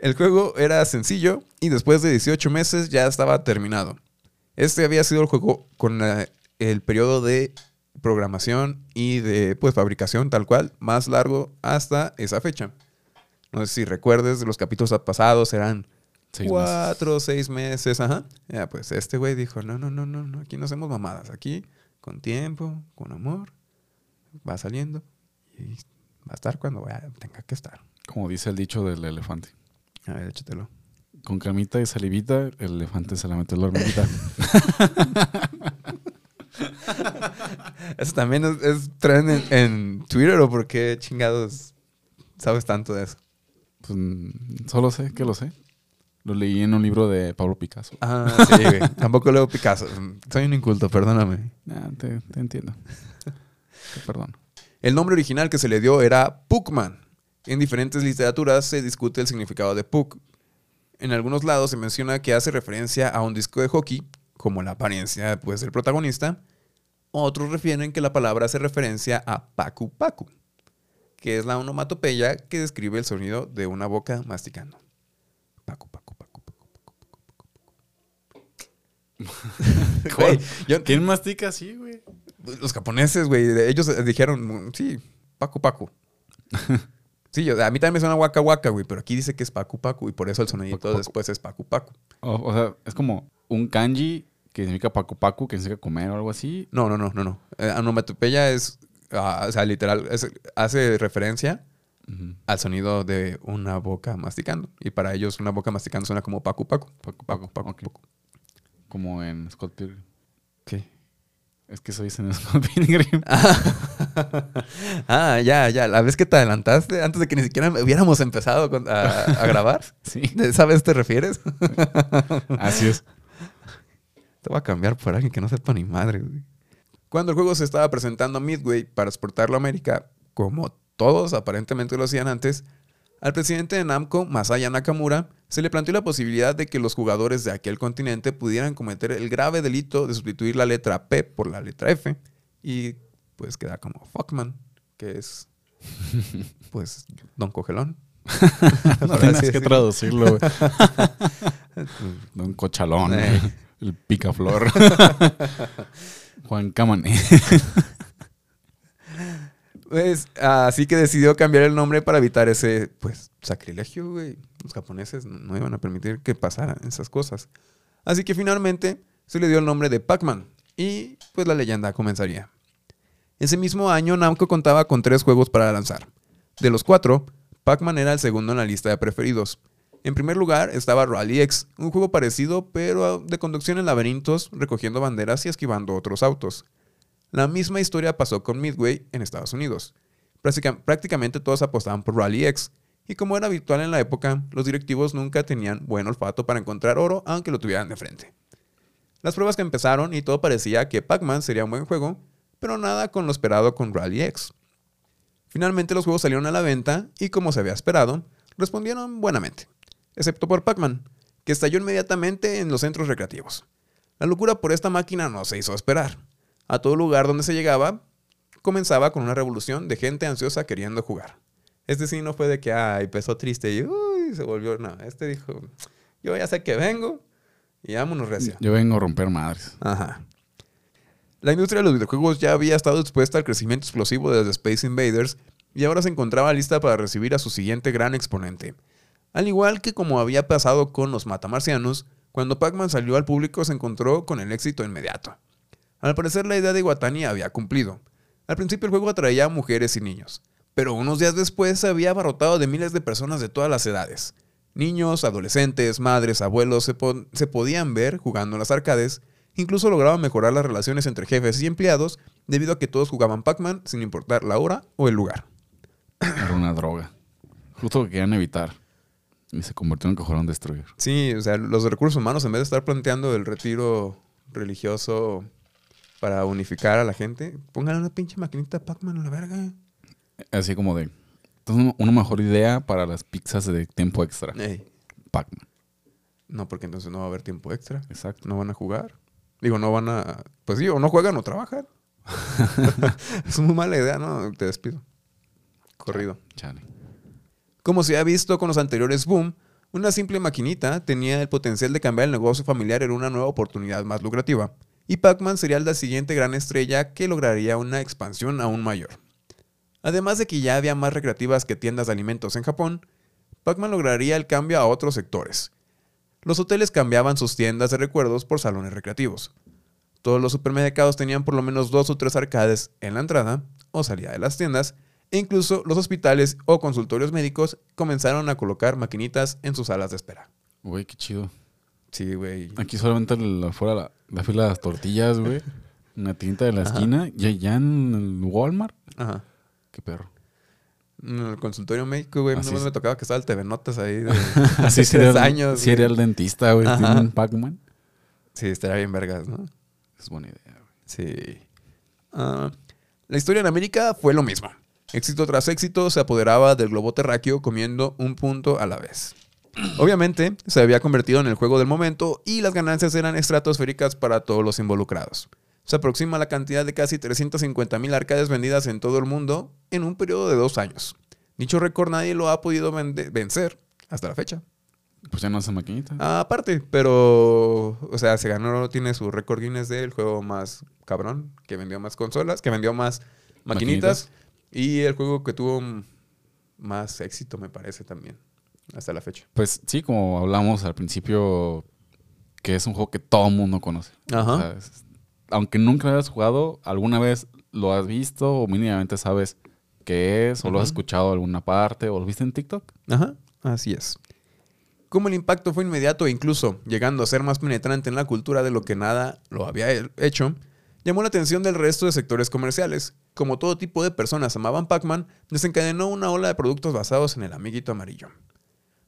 El juego era sencillo y después de 18 meses ya estaba terminado. Este había sido el juego con eh, el periodo de programación y de pues fabricación tal cual más largo hasta esa fecha. No sé si recuerdes de los capítulos pasados eran Seis cuatro o seis meses, ajá. Ya, pues este güey dijo, no, no, no, no, no, aquí no hacemos mamadas, aquí con tiempo, con amor, va saliendo y va a estar cuando vaya- tenga que estar. Como dice el dicho del elefante. A ver, échatelo. Con camita y salivita, el elefante se la mete la hormiguita. [LAUGHS] ¿Eso también es, es trend en, en Twitter o por qué chingados sabes tanto de eso? Pues mm, solo sé que lo sé. Lo leí en un libro de Pablo Picasso. Ah, [LAUGHS] sí, güey. Tampoco leo Picasso. Soy un inculto, perdóname. Ah, te, te entiendo. [LAUGHS] Te perdono. El nombre original que se le dio era Puckman. En diferentes literaturas se discute el significado de Puck. En algunos lados se menciona que hace referencia a un disco de hockey, como la apariencia pues, del protagonista. Otros refieren que la palabra hace referencia a Pacu Pacu, que es la onomatopeya que describe el sonido de una boca masticando. Pacu Pacu Pacu Pacu Pacu Pacu. [LAUGHS] Güey, yo- ¿Quién mastica así, güey? los japoneses, güey, ellos dijeron, sí, Pacu Pacu. [LAUGHS] Sí, yo- a mí también me suena Waka Waka, güey, pero aquí dice que es Pacu Pacu y por eso el sonidito Pacu después es Pacu Pacu. O, o sea, es como un kanji que significa pacu pacu, que significa comer o algo así. No, no, no, no, no. Eh, onomatopeya es, ah, o sea, literal, es- hace referencia al sonido de una boca masticando. Y para ellos una boca masticando suena como Pacu Pacu. Pacu Pacu pacu. Pacu. ok. Pacu. Como en Scott Pilgrim. ¿Qué? Es que en Scott [LAUGHS] Pilgrim. [LAUGHS] ah, ya, ya. La vez que te adelantaste, antes de que ni siquiera hubiéramos empezado a, a grabar. [LAUGHS] Sí. ¿De esa vez te refieres? Así es. Te voy a cambiar por alguien que no sepa ni madre, güey. Cuando el juego se estaba presentando a Midway para exportarlo a América, como todos aparentemente lo hacían antes, al presidente de Namco, Masaya Nakamura, se le planteó la posibilidad de que los jugadores de aquel continente pudieran cometer el grave delito de sustituir la letra P por la letra F y pues queda como Fuckman, que es [LAUGHS] pues Don Cogelón. [LAUGHS] No tienes que traducirlo, güey. [LAUGHS] Un cochalón. Ey. El picaflor. Juan Camané. Pues, así que decidió cambiar el nombre para evitar ese, pues, sacrilegio, güey. Los japoneses no iban a permitir que pasaran esas cosas. Así que finalmente se le dio el nombre de Pac-Man. y pues la leyenda comenzaría. Ese mismo año Namco contaba con tres juegos para lanzar. De los cuatro, Pac-Man era el segundo en la lista de preferidos. En primer lugar estaba Rally X, un juego parecido pero de conducción en laberintos, recogiendo banderas y esquivando otros autos. La misma historia pasó con Midway en Estados Unidos. Prácticamente todos apostaban por Rally X, y como era habitual en la época, los directivos nunca tenían buen olfato para encontrar oro aunque lo tuvieran de frente. Las pruebas que empezaron y todo parecía que Pac-Man sería un buen juego, pero nada con lo esperado con Rally X. Finalmente los juegos salieron a la venta y como se había esperado, respondieron buenamente, excepto por Pac-Man, que estalló inmediatamente en los centros recreativos. La locura por esta máquina no se hizo esperar. A todo lugar donde se llegaba, comenzaba con una revolución de gente ansiosa queriendo jugar. Este sí no fue de que, ay, empezó triste y uy, se volvió. No, este dijo, yo ya sé que vengo y vámonos recia. Yo vengo a romper madres. Ajá. La industria de los videojuegos ya había estado expuesta al crecimiento explosivo desde Space Invaders y ahora se encontraba lista para recibir a su siguiente gran exponente. Al igual que como había pasado con los matamarcianos, cuando Pac-Man salió al público se encontró con el éxito inmediato. Al parecer la idea de Iwatani había cumplido. Al principio el juego atraía a mujeres y niños, pero unos días después se había abarrotado de miles de personas de todas las edades. Niños, adolescentes, madres, abuelos se, se podían ver jugando en las arcades Incluso lograban mejorar las relaciones entre jefes y empleados debido a que todos jugaban Pac-Man sin importar la hora o el lugar. Era una droga. Justo lo que querían evitar. Y se convirtió en cojón destruir. Sí, o sea, los recursos humanos, en vez de estar planteando el retiro religioso para unificar a la gente, pongan una pinche maquinita Pac-Man a la verga. Así como de. Entonces, una mejor idea para las pizzas de tiempo extra. Pac-Man. No, porque entonces no va a haber tiempo extra. Exacto. No van a jugar. Digo, no van a. Pues sí, o no juegan o trabajan. [LAUGHS] [LAUGHS] es muy mala idea, ¿no? Te despido. Corrido. Chale. Como se ha visto con los anteriores Boom, una simple maquinita tenía el potencial de cambiar el negocio familiar en una nueva oportunidad más lucrativa. Y Pac-Man sería la siguiente gran estrella que lograría una expansión aún mayor. Además de que ya había más recreativas que tiendas de alimentos en Japón, Pac-Man lograría el cambio a otros sectores, los hoteles cambiaban sus tiendas de recuerdos por salones recreativos. Todos los supermercados tenían por lo menos dos o tres arcades en la entrada o salida de las tiendas, e incluso los hospitales o consultorios médicos comenzaron a colocar maquinitas en sus salas de espera. Güey, qué chido. Sí, güey. Aquí solamente afuera la, fila de las tortillas, güey. Una tinta de la esquina. Ya, ya en el Walmart. Ajá. Qué perro. En el consultorio médico, güey, no me tocaba que estaba el TV Notas ahí de [LAUGHS] Así sería años. Sí, era el dentista, güey. Tiene un Pac-Man. Sí, estaría bien vergas, ¿no? Es buena idea, güey. Sí. Ah, la historia en América fue lo mismo. Éxito tras éxito se apoderaba del globo terráqueo comiendo un punto a la vez. [CLEARS THROAT] Obviamente, se había convertido en el juego del momento y las ganancias eran estratosféricas para todos los involucrados se aproxima la cantidad de casi 350.000 arcades vendidas en todo el mundo en un periodo de dos años. Dicho récord nadie lo ha podido vencer hasta la fecha. Pues ya no hace maquinita. Ah, aparte, pero, o sea, se ganó, tiene su récord Guinness del juego más cabrón, que vendió más consolas, que vendió más maquinitas, y el juego que tuvo más éxito, me parece también, hasta la fecha. Pues sí, como hablamos al principio, que es un juego que todo el mundo conoce. Ajá aunque nunca lo hayas jugado, alguna vez lo has visto o mínimamente sabes qué es, o lo has escuchado en alguna parte, o lo viste en TikTok. Ajá, así es. Como el impacto fue inmediato e incluso llegando a ser más penetrante en la cultura de lo que nada lo había hecho, llamó la atención del resto de sectores comerciales. Como todo tipo de personas amaban Pac-Man, desencadenó una ola de productos basados en el amiguito amarillo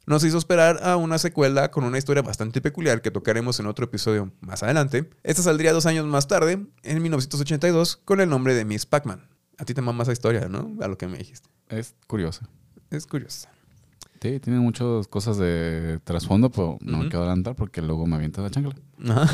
nos hizo esperar a una secuela con una historia bastante peculiar que tocaremos en otro episodio más adelante. Esta saldría dos años más tarde, en 1982, con el nombre de Miss Pac-Man. A ti te mama esa historia, ¿no? A lo que me dijiste. Es curiosa. Es curiosa. Sí, tiene muchas cosas de trasfondo, pero no me quiero adelantar porque luego me avienta la chancla. [LAUGHS]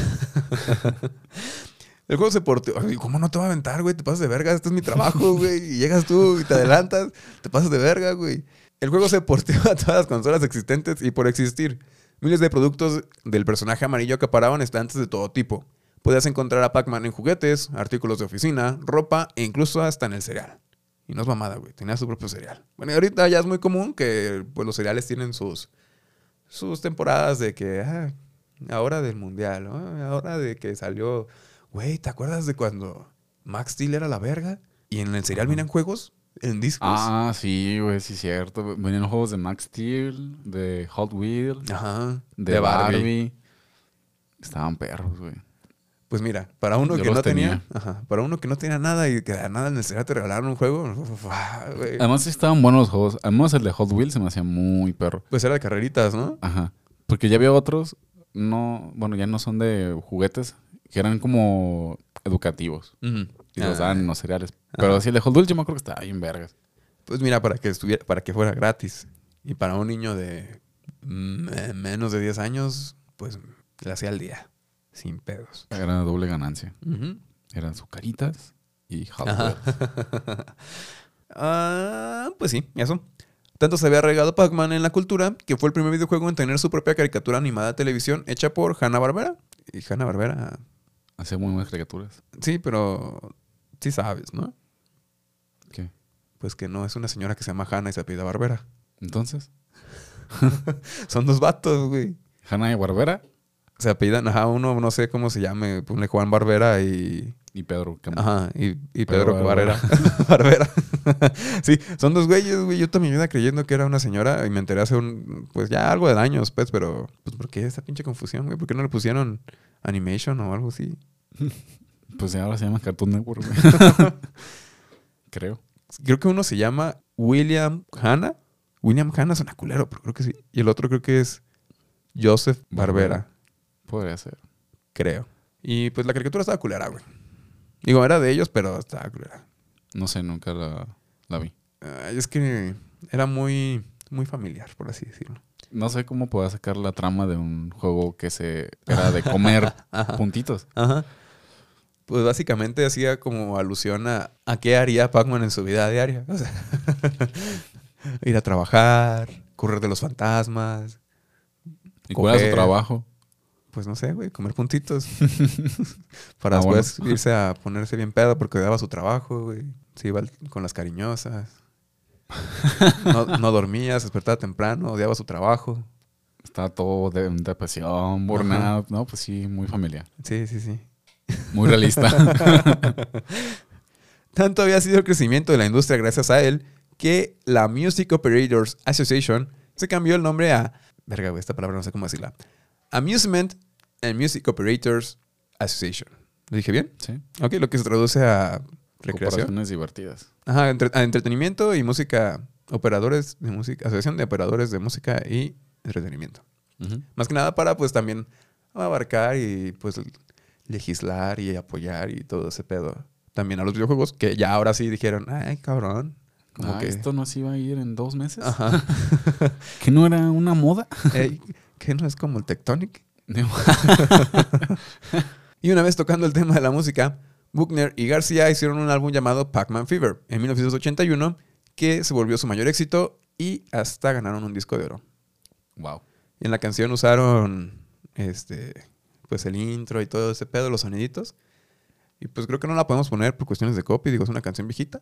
El juego se porteó. ¿Cómo no te va a aventar, güey? Te pasas de verga. Este es mi trabajo, güey. Y llegas tú y te adelantas. Te pasas de verga, güey. El juego se porteó a todas las consolas existentes y por existir. Miles de productos del personaje amarillo acaparaban estantes de todo tipo. Podías encontrar a Pac-Man en juguetes, artículos de oficina, ropa e incluso hasta en el cereal. Y no es mamada, güey. Tenía su propio cereal. Bueno, y ahorita ya es muy común que pues, los cereales tienen sus, sus temporadas de que, ah, ahora del mundial, ahora de que salió güey, ¿te acuerdas de cuando Max Steel era la verga? Y en el serial venían juegos en discos. Ah, sí, güey, sí, cierto. Venían juegos de Max Steel, de Hot Wheels, Ajá. de, Barbie. Estaban perros, güey. Pues mira, para uno Yo que no tenía, tenía. ajá, para uno que no tenía nada y que de nada serial te regalaron un juego, ah, güey. Además, sí estaban buenos los juegos. Además, el de Hot Wheels se me hacía muy perro. pues era de carreritas, ¿no? Ajá. Porque ya había otros, no, bueno, ya no son de juguetes, que eran como educativos. Y los Ah, daban en los cereales. Pero sí, el de yo me acuerdo que estaba bien vergas. Pues mira, para que estuviera, para que fuera gratis. Y para un niño de menos de 10 años, pues le hacía al día. Sin pedos. Era doble ganancia. Ujú. Eran sucaritas y Ajá. [LAUGHS] Ah, pues sí, eso. Tanto se había regado Pac-Man en la cultura que fue el primer videojuego en tener su propia caricatura animada de televisión hecha por Hanna-Barbera. Y Hanna-Barbera, Hacía muy buenas caricaturas. sí, pero sí sabes, ¿no? ¿Qué? Pues que no es una señora que se llama Hanna y se apellida Barbera. Entonces, [LAUGHS] Son dos vatos, güey. Hanna y Barbera Se apellidan, ajá, uno no sé cómo se llame, ponle Juan Barbera y. y Pedro Cam- Ajá, y, y Pedro Pedro Barrera. [LAUGHS] Barbera. [LAUGHS] sí, son dos güeyes, güey. Yo también iba creyendo que era una señora y me enteré hace un. Pues ya algo de años, pues, pero. Pues, ¿por qué esa pinche confusión, güey? ¿Por qué no le pusieron animation o algo así? Pues ahora se llama Cartoon Network. güey. [LAUGHS] Creo. Creo que uno se llama William Hanna. William Hanna suena culero, pero creo que sí. Y el otro creo que es Joseph Barbera. Podría ser. creo. Y pues la caricatura estaba culera, güey. Digo, era de ellos, pero estaba culera. No sé, nunca la, la vi. Es que era muy, muy familiar, por así decirlo. No sé cómo podía sacar la trama de un juego que se era de comer [LAUGHS] puntitos. Ajá. Pues básicamente hacía como alusión a, a qué haría Pac-Man en su vida diaria. O sea, [LAUGHS] ir a trabajar, correr de los fantasmas. ¿Y cuál era su trabajo? Pues no sé, güey, comer puntitos. [LAUGHS] Para Ah, bueno. después irse a ponerse bien pedo porque odiaba su trabajo, güey. Se iba con las cariñosas. [LAUGHS] No, no dormía, se despertaba temprano, odiaba su trabajo. Estaba todo de depresión, burnout. No, pues sí, muy familiar. Sí, sí, sí. Muy realista. [LAUGHS] Tanto había sido el crecimiento de la industria gracias a él que la Music Operators Association se cambió el nombre a. Verga, esta palabra no sé cómo decirla. Amusement and Music Operators Association. ¿Lo dije bien? sí. Ok, lo que se traduce a recreación. Corporaciones divertidas. Ajá, entre- a entretenimiento y música. Operadores de música. Asociación de operadores de música y entretenimiento. Más que nada para pues también abarcar y pues legislar y apoyar y todo ese pedo. También a los videojuegos que ya ahora sí dijeron, ay cabrón. Como Ah, que, ¿Esto no se iba a ir en dos meses? Ajá. [LAUGHS] ¿Que no era una moda? [LAUGHS] Ey, ¿Qué no es como el Tectonic? [LAUGHS] Y una vez tocando el tema de la música, Buckner y García hicieron un álbum llamado Pac-Man Fever en 1981 que se volvió su mayor éxito y hasta ganaron un disco de oro. wow. Y en la canción usaron este pues el intro y todo ese pedo, los soniditos. Y pues creo que no la podemos poner por cuestiones de copy, digo, es una canción viejita.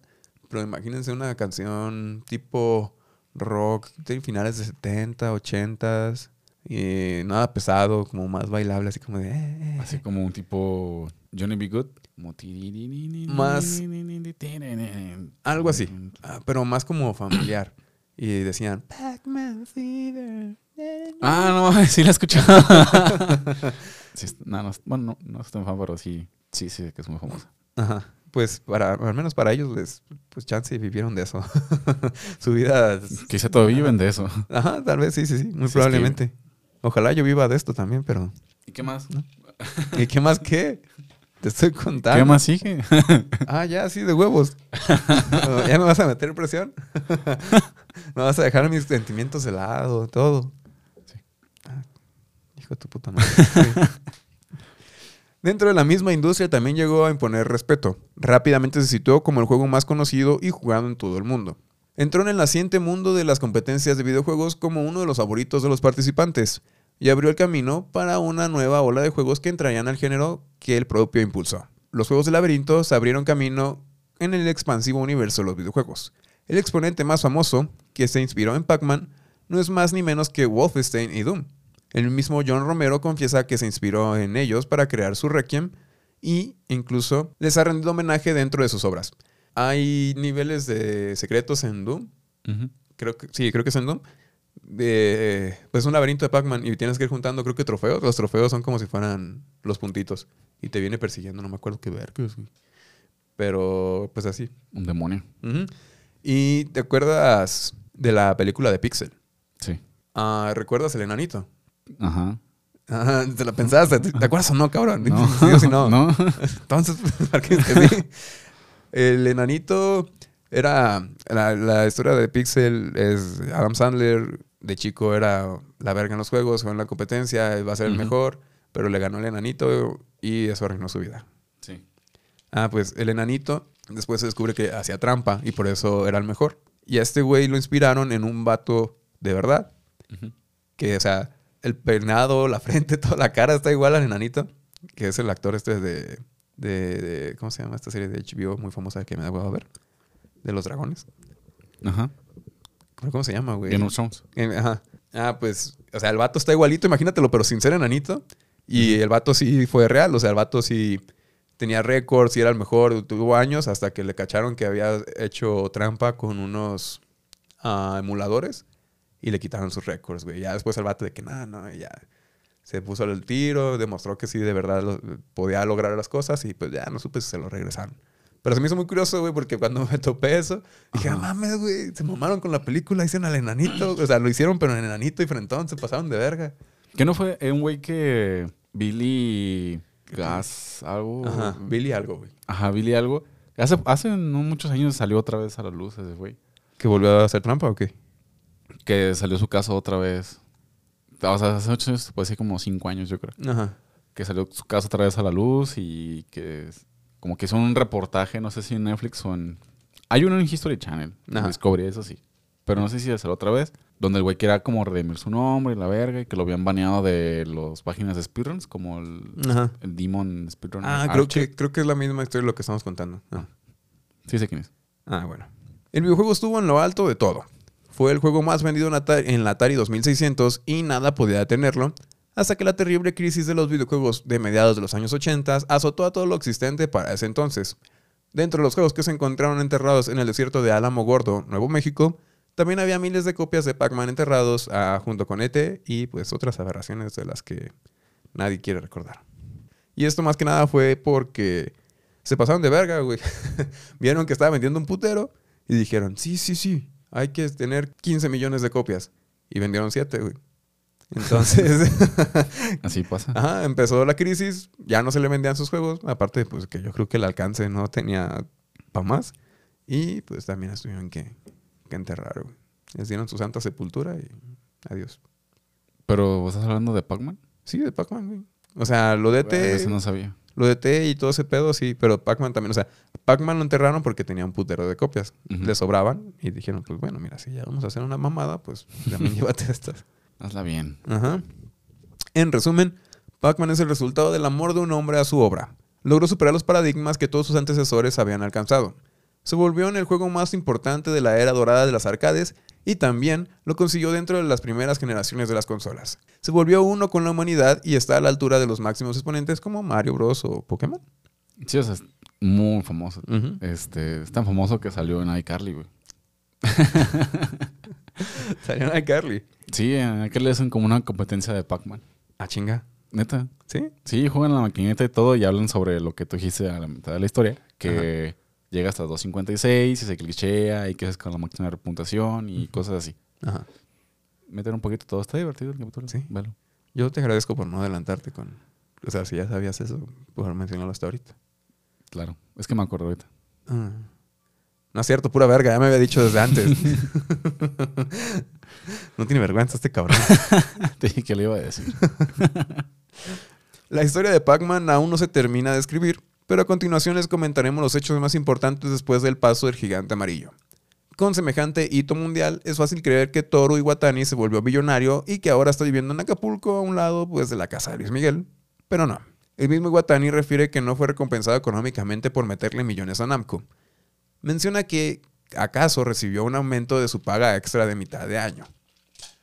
Pero imagínense una canción tipo rock de finales de 70, 80 y nada pesado, como más bailable, así como de... eh, Así como un tipo Johnny B. Good. Más- Algo así, pero más como familiar. Y decían... Pac-Man Fever. Ah, no, [LAUGHS] sí la he escuchado. [LAUGHS] Sí, no, no, bueno, no, no estoy fan, pero sí, sí, sí, que es muy famosa. Ajá. Pues para, al menos para ellos, les, pues chance vivieron de eso. [LAUGHS] Su vida. Quizá todavía viven de eso. Ajá, tal vez, sí, sí, sí. Muy Sí, es probablemente. Ojalá yo viva de esto también, pero. ¿Y qué más? ¿Y qué más qué? Te estoy contando. ¿Qué más sigue? [LAUGHS] Ah, ya, sí, de huevos. [LAUGHS] ¿Ya me vas a meter presión? [LAUGHS] ¿Me vas a dejar mis sentimientos de lado, todo? Sí. Ah, hijo de tu puta madre. Sí. Dentro de la misma industria también llegó a imponer respeto. Rápidamente se situó como el juego más conocido y jugado en todo el mundo. Entró en el naciente mundo de las competencias de videojuegos como uno de los favoritos de los participantes y abrió el camino para una nueva ola de juegos que entrarían al género que el propio impulsó. Los juegos de laberinto se abrieron camino en el expansivo universo de los videojuegos. El exponente más famoso, que se inspiró en Pac-Man, no es más ni menos que Wolfenstein y Doom. El mismo John Romero confiesa que se inspiró en ellos para crear su Requiem y incluso les ha rendido homenaje dentro de sus obras. Hay niveles de secretos en Doom. Creo que sí, creo que es en Doom. De, pues un laberinto de Pac-Man y tienes que ir juntando, creo que trofeos. Los trofeos son como si fueran los puntitos. Y te viene persiguiendo, no me acuerdo qué ver. Pero pues así. Un demonio. ¿Y te acuerdas de la película de Pixel? Sí. Ah, ¿Recuerdas el enanito? Ajá. Ajá, te la pensaste. ¿Te, acuerdas o no, cabrón? No. [LAUGHS] Sí o sí no. [LAUGHS] no. Entonces, [LAUGHS] ¿para qué sí? El enanito era. La, la historia de Pixel es Adam Sandler. De chico era la verga en los juegos, fue en la competencia, va a ser el mejor, pero le ganó el enanito y eso arruinó su vida. Sí. Ah, pues el enanito después se descubre que hacía trampa y por eso era el mejor. Y a este güey lo inspiraron en un vato de verdad. Que, o sea, el peinado, la frente, [LAUGHS] toda la cara está igual al enanito. Que es el actor este de, de, de- ¿Cómo se llama esta serie de HBO muy famosa que me da huevo a ver? De los dragones. Ajá. ¿Cómo se llama, güey? Game of Thrones. Ajá. Ah, pues, o sea, el vato está igualito, imagínatelo, pero sin ser enanito. Y el vato sí fue real, o sea, el vato sí tenía récords y era el mejor, tuvo años hasta que le cacharon que había hecho trampa con unos ah, emuladores y le quitaron sus récords, güey. Ya después el vato de que nada, no, y ya se puso al tiro, demostró que sí, de verdad lo- podía lograr las cosas y pues ya no supe si se lo regresaron. Pero se me hizo muy curioso, güey, porque cuando me topé eso, dije. "No mames, güey, se mamaron con la película, hicieron al enanito. O sea, lo hicieron, pero en enanito y frentón, se pasaron de verga. ¿Qué no fue Eh, un güey que Billy Gas algo? Ajá, Billy algo, güey. Ajá, Billy algo. Hace, hace no muchos años salió otra vez a la luz ese güey. ¿Que volvió a hacer trampa o qué? Que salió su caso otra vez. O sea, hace ocho años, puede ser como cinco años, yo creo. Ajá. Que salió su caso otra vez a la luz y que como que hizo un reportaje, no sé si en Netflix o en... Hay uno en History Channel, Ajá. Discovery, eso sí. Pero no sé si salió otra vez. Donde el güey quería como redimir su nombre y la verga y que lo habían baneado de las páginas de speedruns, como el, Demon Speedrun. Ah, creo que, creo que es la misma historia de lo que estamos contando. Ah. Sí sé quién es. Ah, bueno. El videojuego estuvo en lo alto de todo. Fue el juego más vendido en Atari, en la Atari 2600 y nada podía detenerlo, hasta que la terrible crisis de los videojuegos de mediados de los años 80 azotó a todo lo existente para ese entonces. Dentro de los juegos que se encontraron enterrados en el desierto de Álamo Gordo, Nuevo México, también había miles de copias de Pac-Man enterrados ah, junto con ET y pues otras aberraciones de las que nadie quiere recordar. Y esto más que nada fue porque se pasaron de verga, güey. [LAUGHS] Vieron que estaba vendiendo un putero y dijeron, sí, sí, sí, hay que tener 15 millones de copias. Y vendieron 7, güey. Entonces, [LAUGHS] [LAUGHS] Así pasa. ajá, empezó la crisis, ya no se le vendían sus juegos, aparte pues que yo creo que el alcance no tenía para más. Y pues también tuvieron que, que enterrar, güey. Les dieron su santa sepultura y adiós. Pero, ¿vos estás hablando de Pac-Man? Sí, de Pac-Man, güey. O sea, lo de Bueno, T... eso no sabía. Lo de T y todo ese pedo, sí, pero Pac-Man también. O sea, Pac-Man lo enterraron porque tenía un putero de copias. Le sobraban y dijeron, pues bueno, mira, si ya vamos a hacer una mamada, pues también [LAUGHS] llévate estas. Hazla bien. Ajá. En resumen, Pac-Man es el resultado del amor de un hombre a su obra. Logró superar los paradigmas que todos sus antecesores habían alcanzado. Se volvió en el juego más importante de la era dorada de las arcades y también lo consiguió dentro de las primeras generaciones de las consolas. Se volvió uno con la humanidad y está a la altura de los máximos exponentes como Mario Bros. o Pokémon. Sí, o sea, es muy famoso. Este, es tan famoso que salió en iCarly, güey. [LAUGHS] Salió en Carly. Sí, en aquel le hacen como una competencia de Pac-Man. Ah, chinga. Neta. ¿Sí? Sí, juegan la maquinita y todo y hablan sobre lo que tú dijiste a la mitad de la historia. Que llega hasta 256 y se glitchea y que es con la máquina de repuntación y cosas así. Ajá. Meter un poquito todo. Está divertido el capítulo. Sí. Yo te agradezco por no adelantarte con... O sea, si ya sabías eso, por mencionarlo hasta ahorita. Claro. Es que me acuerdo ahorita. Ah. No es cierto, pura verga, ya me había dicho desde antes. [LAUGHS] no tiene vergüenza este cabrón. Te [LAUGHS] dije que le iba a decir. [LAUGHS] La historia de Pac-Man aún no se termina de escribir, pero a continuación les comentaremos los hechos más importantes después del paso del gigante amarillo. Con semejante hito mundial, es fácil creer que Toru Iwatani se volvió millonario y que ahora está viviendo en Acapulco a un lado pues, de la casa de Luis Miguel. Pero no. El mismo Iwatani refiere que no fue recompensado económicamente por meterle millones a Namco. Menciona que acaso recibió un aumento de su paga extra de mitad de año.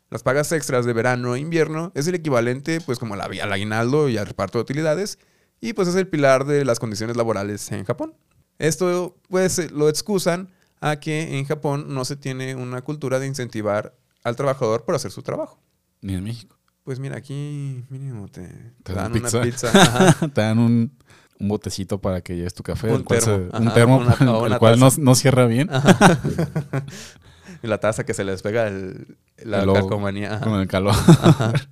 Las pagas extras de verano e invierno es el equivalente pues como la- al aguinaldo y al reparto de utilidades y pues es el pilar de las condiciones laborales en Japón. Esto pues lo excusan a que en Japón no se tiene una cultura de incentivar al trabajador por hacer su trabajo. Ni en México. Pues mira, aquí mínimo te, Te dan dan una pizza. [LAUGHS] Te dan un, un botecito para que lleves tu café. Un termo. se- un Ajá, termo, una- o [LAUGHS] el una cual no, cierra bien. [LAUGHS] Y la taza que se les pega el, la El calcomanía. Con el calor. Ajá. [LAUGHS]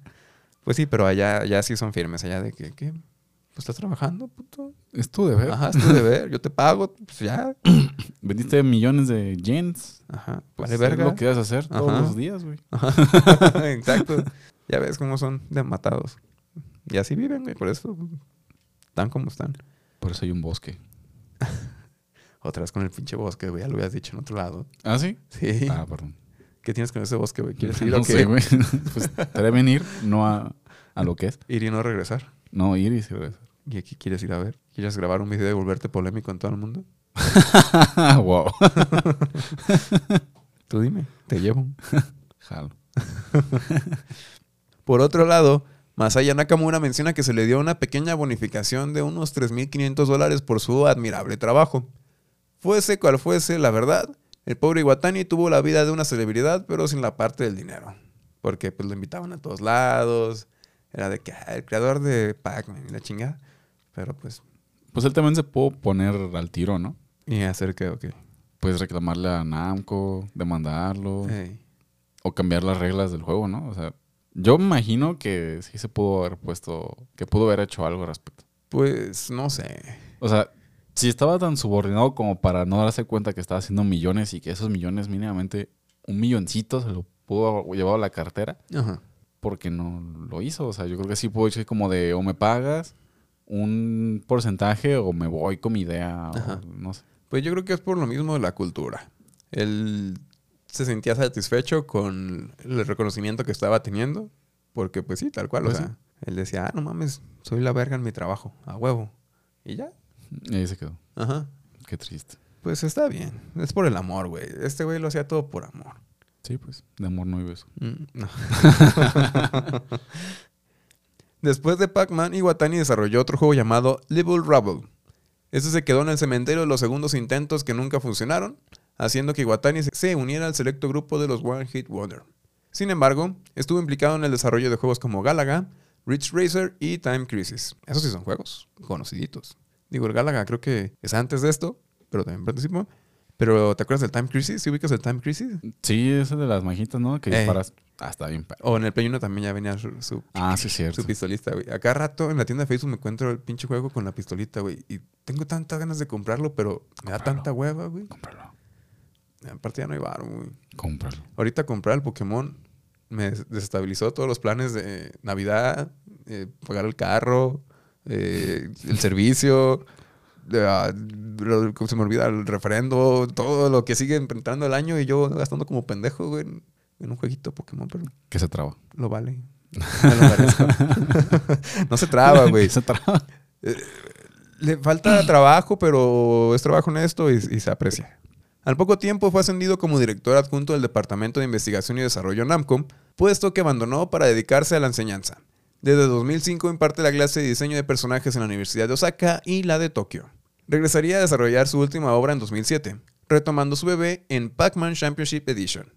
Pues sí, pero allá, allá sí son firmes. Allá de que, ¿qué? Pues estás trabajando, puto. es tu deber. Ajá, es tu deber. Yo te pago, pues ya. [COUGHS] Vendiste millones de yens. Ajá. Pues Vale, es verga. lo que vas a hacer todos los días, güey. Ajá. Exacto. Ya ves cómo son de matados. Y así viven, güey. Por eso están como están. Por eso hay un bosque. [LAUGHS] Otra vez con el pinche bosque, güey. Ya lo habías dicho en otro lado. ¿Ah, sí? Sí. Ah, perdón. ¿Qué tienes con ese bosque, güey? ¿Quieres [LAUGHS] ir no o qué? sé, güey. [LAUGHS] pues te deben ir, no a, a lo que es. Ir y no regresar. No, ir y regresar. ¿Y aquí quieres ir a ver? ¿Quieres grabar un video y volverte polémico en todo el mundo? wow. Tú dime, te llevo. Jalo. Por otro lado, Masaya Nakamura menciona que se le dio una pequeña bonificación de unos 3.500 dólares por su admirable trabajo. Fuese cual fuese, la verdad, el pobre Iwatani tuvo la vida de una celebridad, pero sin la parte del dinero. Porque pues lo invitaban a todos lados. Era de que "Ah, el creador de Pac-Man y la chingada. Pero pues, Pues él también se pudo poner al tiro, ¿no? y hacer que, ok. Puedes reclamarle a Namco, demandarlo, Ey. o cambiar las reglas del juego, ¿no? O sea, yo me imagino que sí se pudo haber puesto, que pudo haber hecho algo al respecto. Pues no sé. O sea, si estaba tan subordinado como para no darse cuenta que estaba haciendo millones y que esos millones mínimamente, un milloncito se lo pudo haber llevado a la cartera, Ajá. porque no lo hizo. O sea, yo creo que sí pudo decir como de o me pagas un porcentaje o me voy con mi idea, o no sé. Pues yo creo que es por lo mismo de la cultura. Él se sentía satisfecho con el reconocimiento que estaba teniendo, porque pues sí, tal cual. Pues o sea, él decía, ah, no mames, soy la verga en mi trabajo, a huevo. Y ya. Y ahí se quedó. Ajá. Qué triste. Pues está bien. Es por el amor, güey. Este güey lo hacía todo por amor. Sí, pues, de amor no hay beso. Mm, no. [LAUGHS] Después de Pac-Man, Iwatani desarrolló otro juego llamado Little Rubble. Este se quedó en el cementerio de los segundos intentos que nunca funcionaron, haciendo que Iwatani se uniera al selecto grupo de los One Hit Wonder. Sin embargo, estuvo implicado en el desarrollo de juegos como Galaga, Ridge Racer y Time Crisis. Esos sí son juegos conociditos. Digo, el Galaga creo que es antes de esto, pero también participó. Pero, ¿te acuerdas del Time Crisis? ¿Sí ubicas el Time Crisis? Sí, ese de las majitas, ¿no? Que Ey. disparas. Ah, está bien. O en el Play 1 también ya venía su, su Ah, sí, cierto. Su pistolista, güey. Acá rato en la tienda de Facebook me encuentro el pinche juego con la pistolita, güey. Y tengo tantas ganas de comprarlo, pero me da tanta hueva, güey. Cómpralo. Aparte ya no hay varo, güey. Cómpralo. Ahorita comprar el Pokémon me des- desestabilizó todos los planes de Navidad, eh, pagar el carro, eh, el servicio, ¿cómo se me olvida? El referendo, todo lo que sigue entrando el año y yo gastando como pendejo, güey, en, en un jueguito Pokémon, pero Que se traba. lo vale. Lo [LAUGHS] no se traba, güey. se traba. Le falta trabajo, pero es trabajo honesto y, y se aprecia. Al poco tiempo fue ascendido como director adjunto del Departamento de Investigación y Desarrollo Namco, puesto que abandonó para dedicarse a la enseñanza. Desde 2005 imparte la clase de diseño de personajes en la Universidad de Osaka y la de Tokio. Regresaría a desarrollar su última obra en 2007, retomando su bebé en Pac-Man Championship Edition,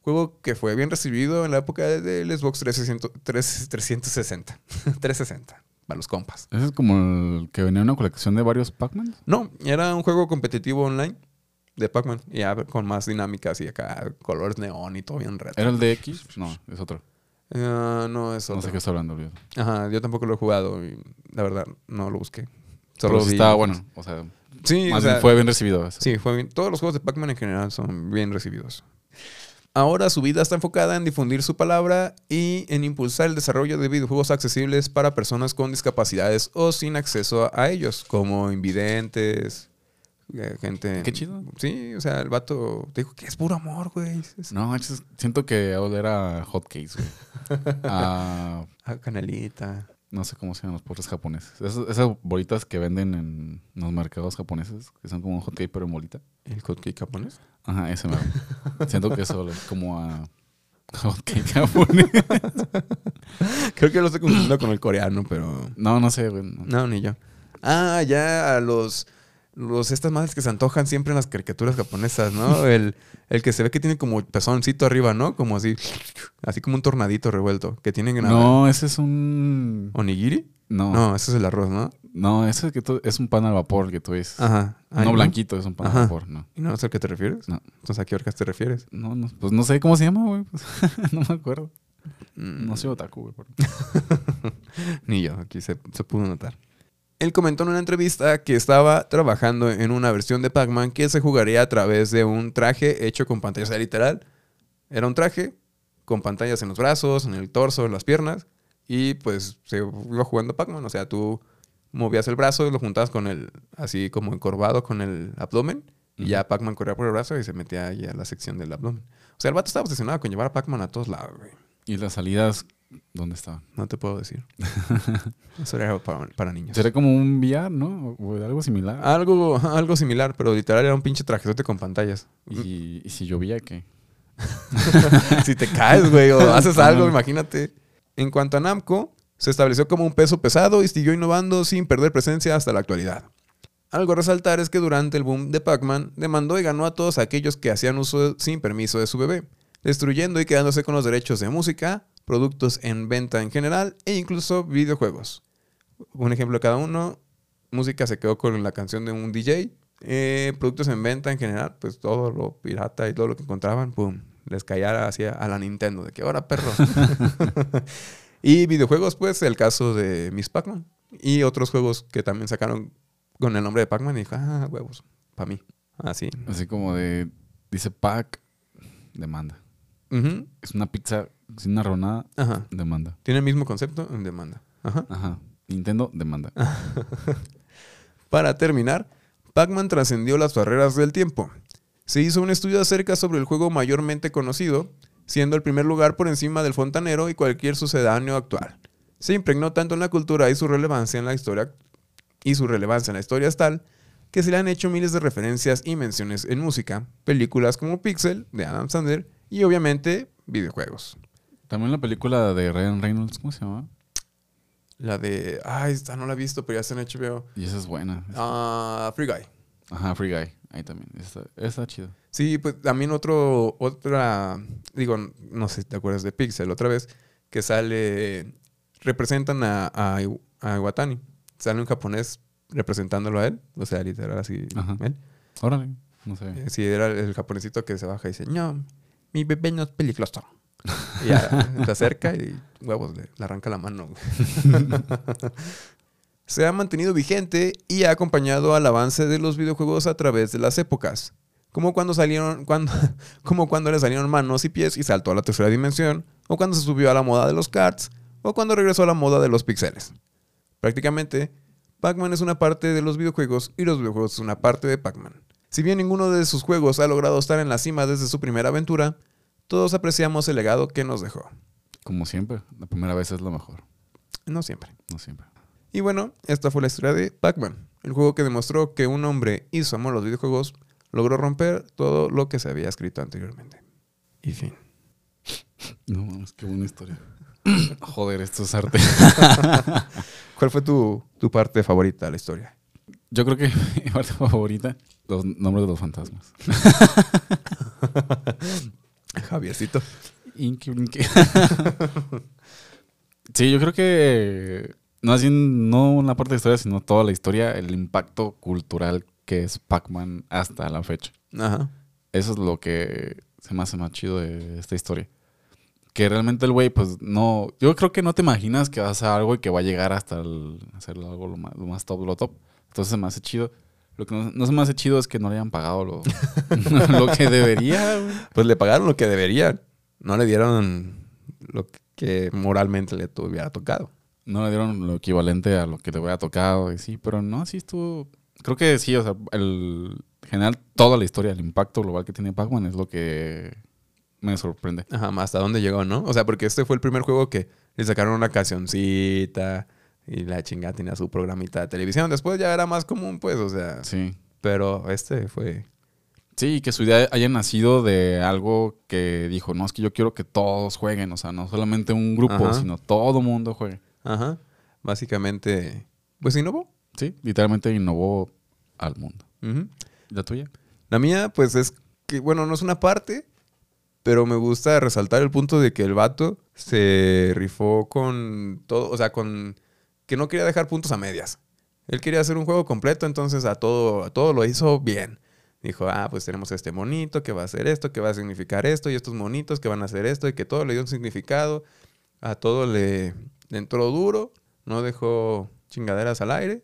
juego que fue bien recibido en la época del Xbox 360, 360, 360, para los compas. Ese es como el que venía en una colección de varios Pac-Man. No, era un juego competitivo online de Pac-Man. Ya con más dinámicas y acá colores neón y todo bien retro. ¿Era el de X? No, es otro. Ah, no, es No otro. sé qué está hablando. olvídalo. Ajá, yo tampoco lo he jugado y la verdad no lo busqué. Pero Solo sí vi- estaba bueno. O sea, Sí, más o sea, bien fue bien recibido. eso. Sí, fue bien. Todos los juegos de Pac-Man en general son bien recibidos. Ahora su vida está enfocada en difundir su palabra y en impulsar el desarrollo de videojuegos accesibles para personas con discapacidades o sin acceso a ellos, como invidentes, gente... Qué chido. Sí, o sea, el vato te dijo que es puro amor, güey. No, siento que ahora era hotcakes, güey. [LAUGHS] Ah, Ah, canelita. no sé cómo se llaman los postres japoneses. Esas, esas bolitas que venden en los mercados japoneses, que son como un hotcake pero en bolita. ¿El hotcake japonés? Ajá, ese me [LAUGHS] Siento que eso es como a [LAUGHS] hotcake japonés. Creo que lo estoy confundiendo con el coreano, pero... No, no sé, güey. no. No, ni yo. Ah, ya, los. Los, estas madres que se antojan siempre en las caricaturas japonesas, ¿no? [LAUGHS] El, el que se ve que tiene como pezoncito arriba, ¿no? Como así, así como un tornadito revuelto. Que tienen en No, ese es un. ¿Onigiri? No, no, No, ese es el arroz, ¿no? ese es, que tú- es un pan al vapor que tú dices. Ajá. No blanquito, es un pan Ajá. al vapor, no. ¿Y no es al que te refieres? No. Entonces, ¿a qué orcas te refieres? No, no, pues no sé cómo se llama, güey. pues, [LAUGHS] no me acuerdo. Mm, No soy otaku, güey. [LAUGHS] Ni yo, aquí se, se pudo notar. Él comentó en una entrevista que estaba trabajando en una versión de Pac-Man que se jugaría a través de un traje hecho con pantallas. O sea, literal, era un traje con pantallas en los brazos, en el torso, en las piernas. Y pues se iba jugando Pac-Man. O sea, tú movías el brazo y lo juntabas con el, así como encorvado con el abdomen. Y ya Pac-Man corría por el brazo y se metía ahí a la sección del abdomen. O sea, el vato estaba obsesionado con llevar a Pac-Man a todos lados, güey. ¿Y las salidas dónde estaban? No te puedo decir. [LAUGHS] Eso era para, para niños. Sería como un VR, ¿no? O algo similar. Algo, algo similar, pero literal era un pinche trajezote con pantallas. Y, y si llovía, ¿qué? [LAUGHS] si te caes, güey, o [LAUGHS] haces algo, imagínate. En cuanto a Namco, se estableció como un peso pesado y siguió innovando sin perder presencia hasta la actualidad. Algo a resaltar es que durante el boom de Pac-Man demandó y ganó a todos aquellos que hacían uso sin permiso de su bebé, destruyendo y quedándose con los derechos de música, productos en venta en general e incluso videojuegos. Un ejemplo de cada uno, música se quedó con la canción de un DJ, eh, productos en venta en general, pues todo lo pirata y todo lo que encontraban, pum, les caía hacia a la Nintendo, de que ahora perro. [LAUGHS] [LAUGHS] y videojuegos, pues el caso de Miss Pac-Man y otros juegos que también sacaron con el nombre de Pac-Man y dije, ah, huevos, para mí. Así. Así como de. Dice pack, demanda. Es una pizza sin una ronada, Ajá. demanda. Tiene el mismo concepto en demanda. Ajá. Ajá. Nintendo, demanda. [LAUGHS] Para terminar, Pac-Man trascendió las barreras del tiempo. Se hizo un estudio acerca sobre el juego mayormente conocido, siendo el primer lugar por encima del fontanero y cualquier sucedáneo actual. Se impregnó tanto en la cultura y su relevancia en la historia y su relevancia en la historia es tal que se le han hecho miles de referencias y menciones en música, películas como Pixel de Adam Sandler y obviamente videojuegos. También la película de Ryan Reynolds, ¿cómo se llama? La de, ay, esta no la he visto, pero ya está en HBO. Y esa es buena. Ah, Free Guy. Ajá, Free Guy. Ahí también. Está, está chido. Sí, pues también otro, otra, digo, no sé si te acuerdas de Pixel otra vez, que sale, representan a, a, a Iwatani. Sale un japonés representándolo a él, o sea, literal así, Ajá. él. Órale. No sé. Eh, Sí, era el japonesito que se baja y dice, no, mi bebé no es peligroso. Y ya se acerca y huevos, le, le arranca la mano. [LAUGHS] se ha mantenido vigente y ha acompañado al avance de los videojuegos a través de las épocas. Como cuando salieron, cuando, [LAUGHS] como cuando le salieron manos y pies y saltó a la tercera dimensión, o cuando se subió a la moda de los karts, o cuando regresó a la moda de los pixeles. Prácticamente, Pac-Man es una parte de los videojuegos y los videojuegos es una parte de Pac-Man. Si bien ninguno de sus juegos ha logrado estar en la cima desde su primera aventura, todos apreciamos el legado que nos dejó. Como siempre, la primera vez es lo mejor. No siempre. No siempre. Y bueno, esta fue la historia de Pac-Man, el juego que demostró que un hombre y su amor a los videojuegos logró romper todo lo que se había escrito anteriormente. Y fin. [LAUGHS] No mames, qué buena historia. [COUGHS] Joder, esto es arte. [LAUGHS] ¿Cuál fue tu, tu parte favorita de la historia? Yo creo que [LAUGHS] mi parte favorita, los nombres de los fantasmas. [LAUGHS] Javiercito. Inky, Winky. [LAUGHS] sí, yo creo que no así no una parte de historia, sino toda la historia, el impacto cultural que es Pac-Man hasta la fecha. Ajá. Eso es lo que se me hace más chido de esta historia. Que realmente el güey, pues no. Yo creo que no te imaginas que va a hacer algo y que va a llegar hasta el, hacer algo lo más, lo más top, lo top. Entonces se me hace chido. Lo que no, no se me hace chido es que no le hayan pagado lo, [LAUGHS] lo que debería, güey. Pues le pagaron lo que deberían. No le dieron lo que moralmente le hubiera tocado. No le dieron lo equivalente a lo que le hubiera tocado. Y sí, pero no, sí estuvo. Creo que sí, o sea, el en general, toda la historia, el impacto global que tiene Pac-Man es lo que me sorprende. Ajá, hasta dónde llegó, ¿no? O sea, porque este fue el primer juego que le sacaron una cancioncita y la chingada tenía su programita de televisión. Después ya era más común, pues, o sea. Sí. Pero este fue. Sí, que su idea haya nacido de algo que dijo, no, es que yo quiero que todos jueguen, o sea, no solamente un grupo, Ajá. sino todo mundo juegue. Ajá. Básicamente, pues innovó. Sí, literalmente innovó al mundo. Ujú. ¿La tuya? La mía, pues es que, bueno, no es una parte, pero me gusta resaltar el punto de que el vato se rifó con todo, o sea, con que no quería dejar puntos a medias. Él quería hacer un juego completo, entonces a todo, todo lo hizo bien. Dijo, ah, pues tenemos este monito que va a hacer esto, que va a significar esto, y estos monitos que van a hacer esto, y que todo le dio un significado. A todo le, entró duro, no dejó chingaderas al aire.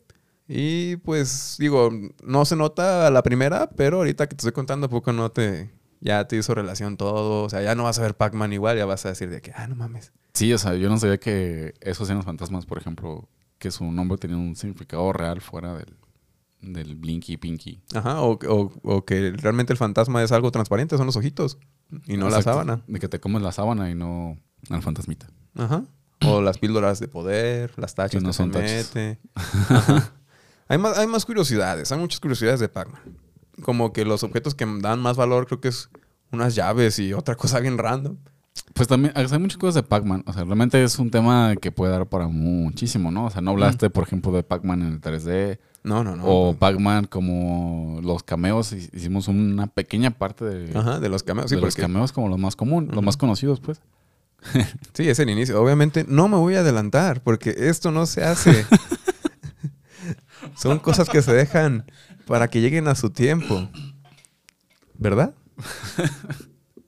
Y pues, digo, no se nota a la primera, pero ahorita que te estoy contando, ¿a poco no te. Ya te hizo relación todo. O sea, ya no vas a ver Pac-Man igual, ya vas a decir de que, ah, no mames. Sí, o sea, yo no sabía que esos eran los fantasmas, por ejemplo, que su nombre tenía un significado real fuera del, del Blinky Pinky. Ajá, o, o- o que realmente el fantasma es algo transparente, son los ojitos y no la sábana. De que te comes la sábana y no al fantasmita. Ajá. O las píldoras de poder, las tachas Que no que son se tachas. mete. [LAUGHS] Ajá. Hay, más, hay más curiosidades, hay muchas curiosidades de Pac-Man. Como que los objetos que dan más valor creo que es unas llaves y otra cosa bien random. Pues también hay muchas cosas de Pac-Man. O sea, realmente es un tema que puede dar para muchísimo, ¿no? O sea, no hablaste, por ejemplo, de Pac-Man en el 3D No, no, no. o Pac-Man como los cameos. Hi- Hicimos una pequeña parte de, Ajá, de los cameos. Sí, de los cameos como los más comunes, los más conocidos, pues. sí, es el inicio. Obviamente no me voy a adelantar porque esto no se hace. [LAUGHS] Son cosas que se dejan para que lleguen a su tiempo. ¿Verdad? [LAUGHS]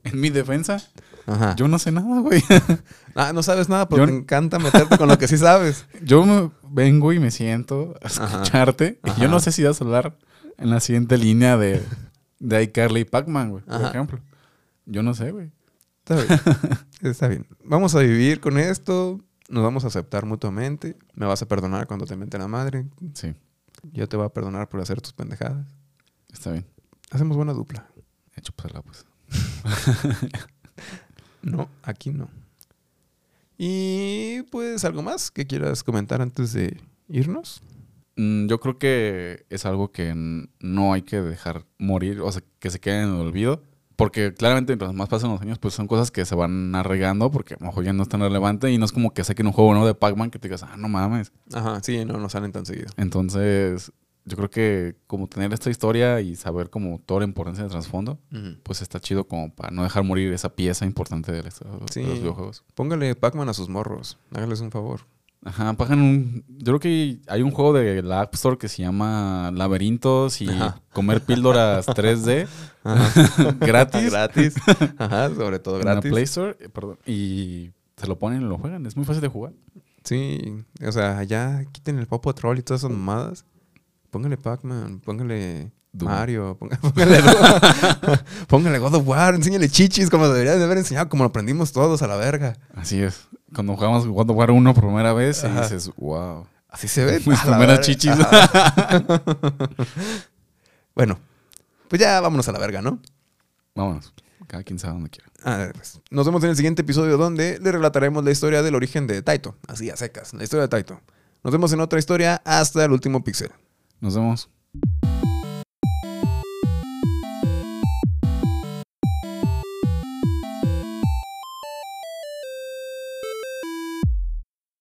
En mi defensa, Ajá. yo no sé nada, güey. [LAUGHS] Ah, no sabes nada, pero Yo- te encanta meterte con lo que sí sabes. [LAUGHS] Yo me vengo y me siento a Ajá. escucharte. Y yo no sé si vas a hablar en la siguiente línea de, de iCarly y Pac-Man, güey, por ejemplo. Yo no sé, güey. Está bien. Está bien. Vamos a vivir con esto. Nos vamos a aceptar mutuamente. Me vas a perdonar cuando te meten la madre. Sí, Yo te voy a perdonar por hacer tus pendejadas. está bien. Hacemos buena dupla. Hecho, pues, pues. [LAUGHS] No, aquí no. Y pues algo más que quieras comentar antes de irnos. Mm, Yo creo que es algo que no hay que dejar morir, o sea, que se quede en el olvido. Porque claramente, mientras más pasan los años, pues son cosas que se van arregando porque a lo mejor ya no es tan relevante y no es como que saquen un juego nuevo de Pac-Man que te digas, ah, no mames. Ajá, sí, no, no salen tan seguido. Entonces, yo creo que como tener esta historia y saber como toda la importancia del trasfondo, pues está chido como para no dejar morir esa pieza importante de, de Sí. los videojuegos. Póngale Pac-Man a sus morros. Hágales un favor. Ajá, pagan un... Yo creo que hay un juego de la App Store que se llama Laberintos y Ajá. comer píldoras [LAUGHS] 3D Ajá. [LAUGHS] gratis gratis. Ajá, [LAUGHS] sobre todo en la gratis. Play Store. eh, Perdón, y se lo ponen y lo juegan. Es muy fácil de jugar. Sí, o sea, ya quiten el Paw Patrol y todas esas mamadas. Póngale Pac-Man, póngale Doom. Mario, póngale, póngale God of War, enséñale chichis como debería de haber enseñado, como lo aprendimos todos a la verga. Así es. Cuando jugamos of War 1 por primera vez y dices, wow. Así se ve. Mis primeras chichis. [LAUGHS] Bueno, pues ya vámonos a la verga, ¿no? Vámonos. Cada quien sabe dónde quiera. Ah, pues, nos vemos en el siguiente episodio donde le relataremos la historia del origen de Taito. Así a secas, la historia de Taito. Nos vemos en otra historia hasta el último pixel. Nos vemos.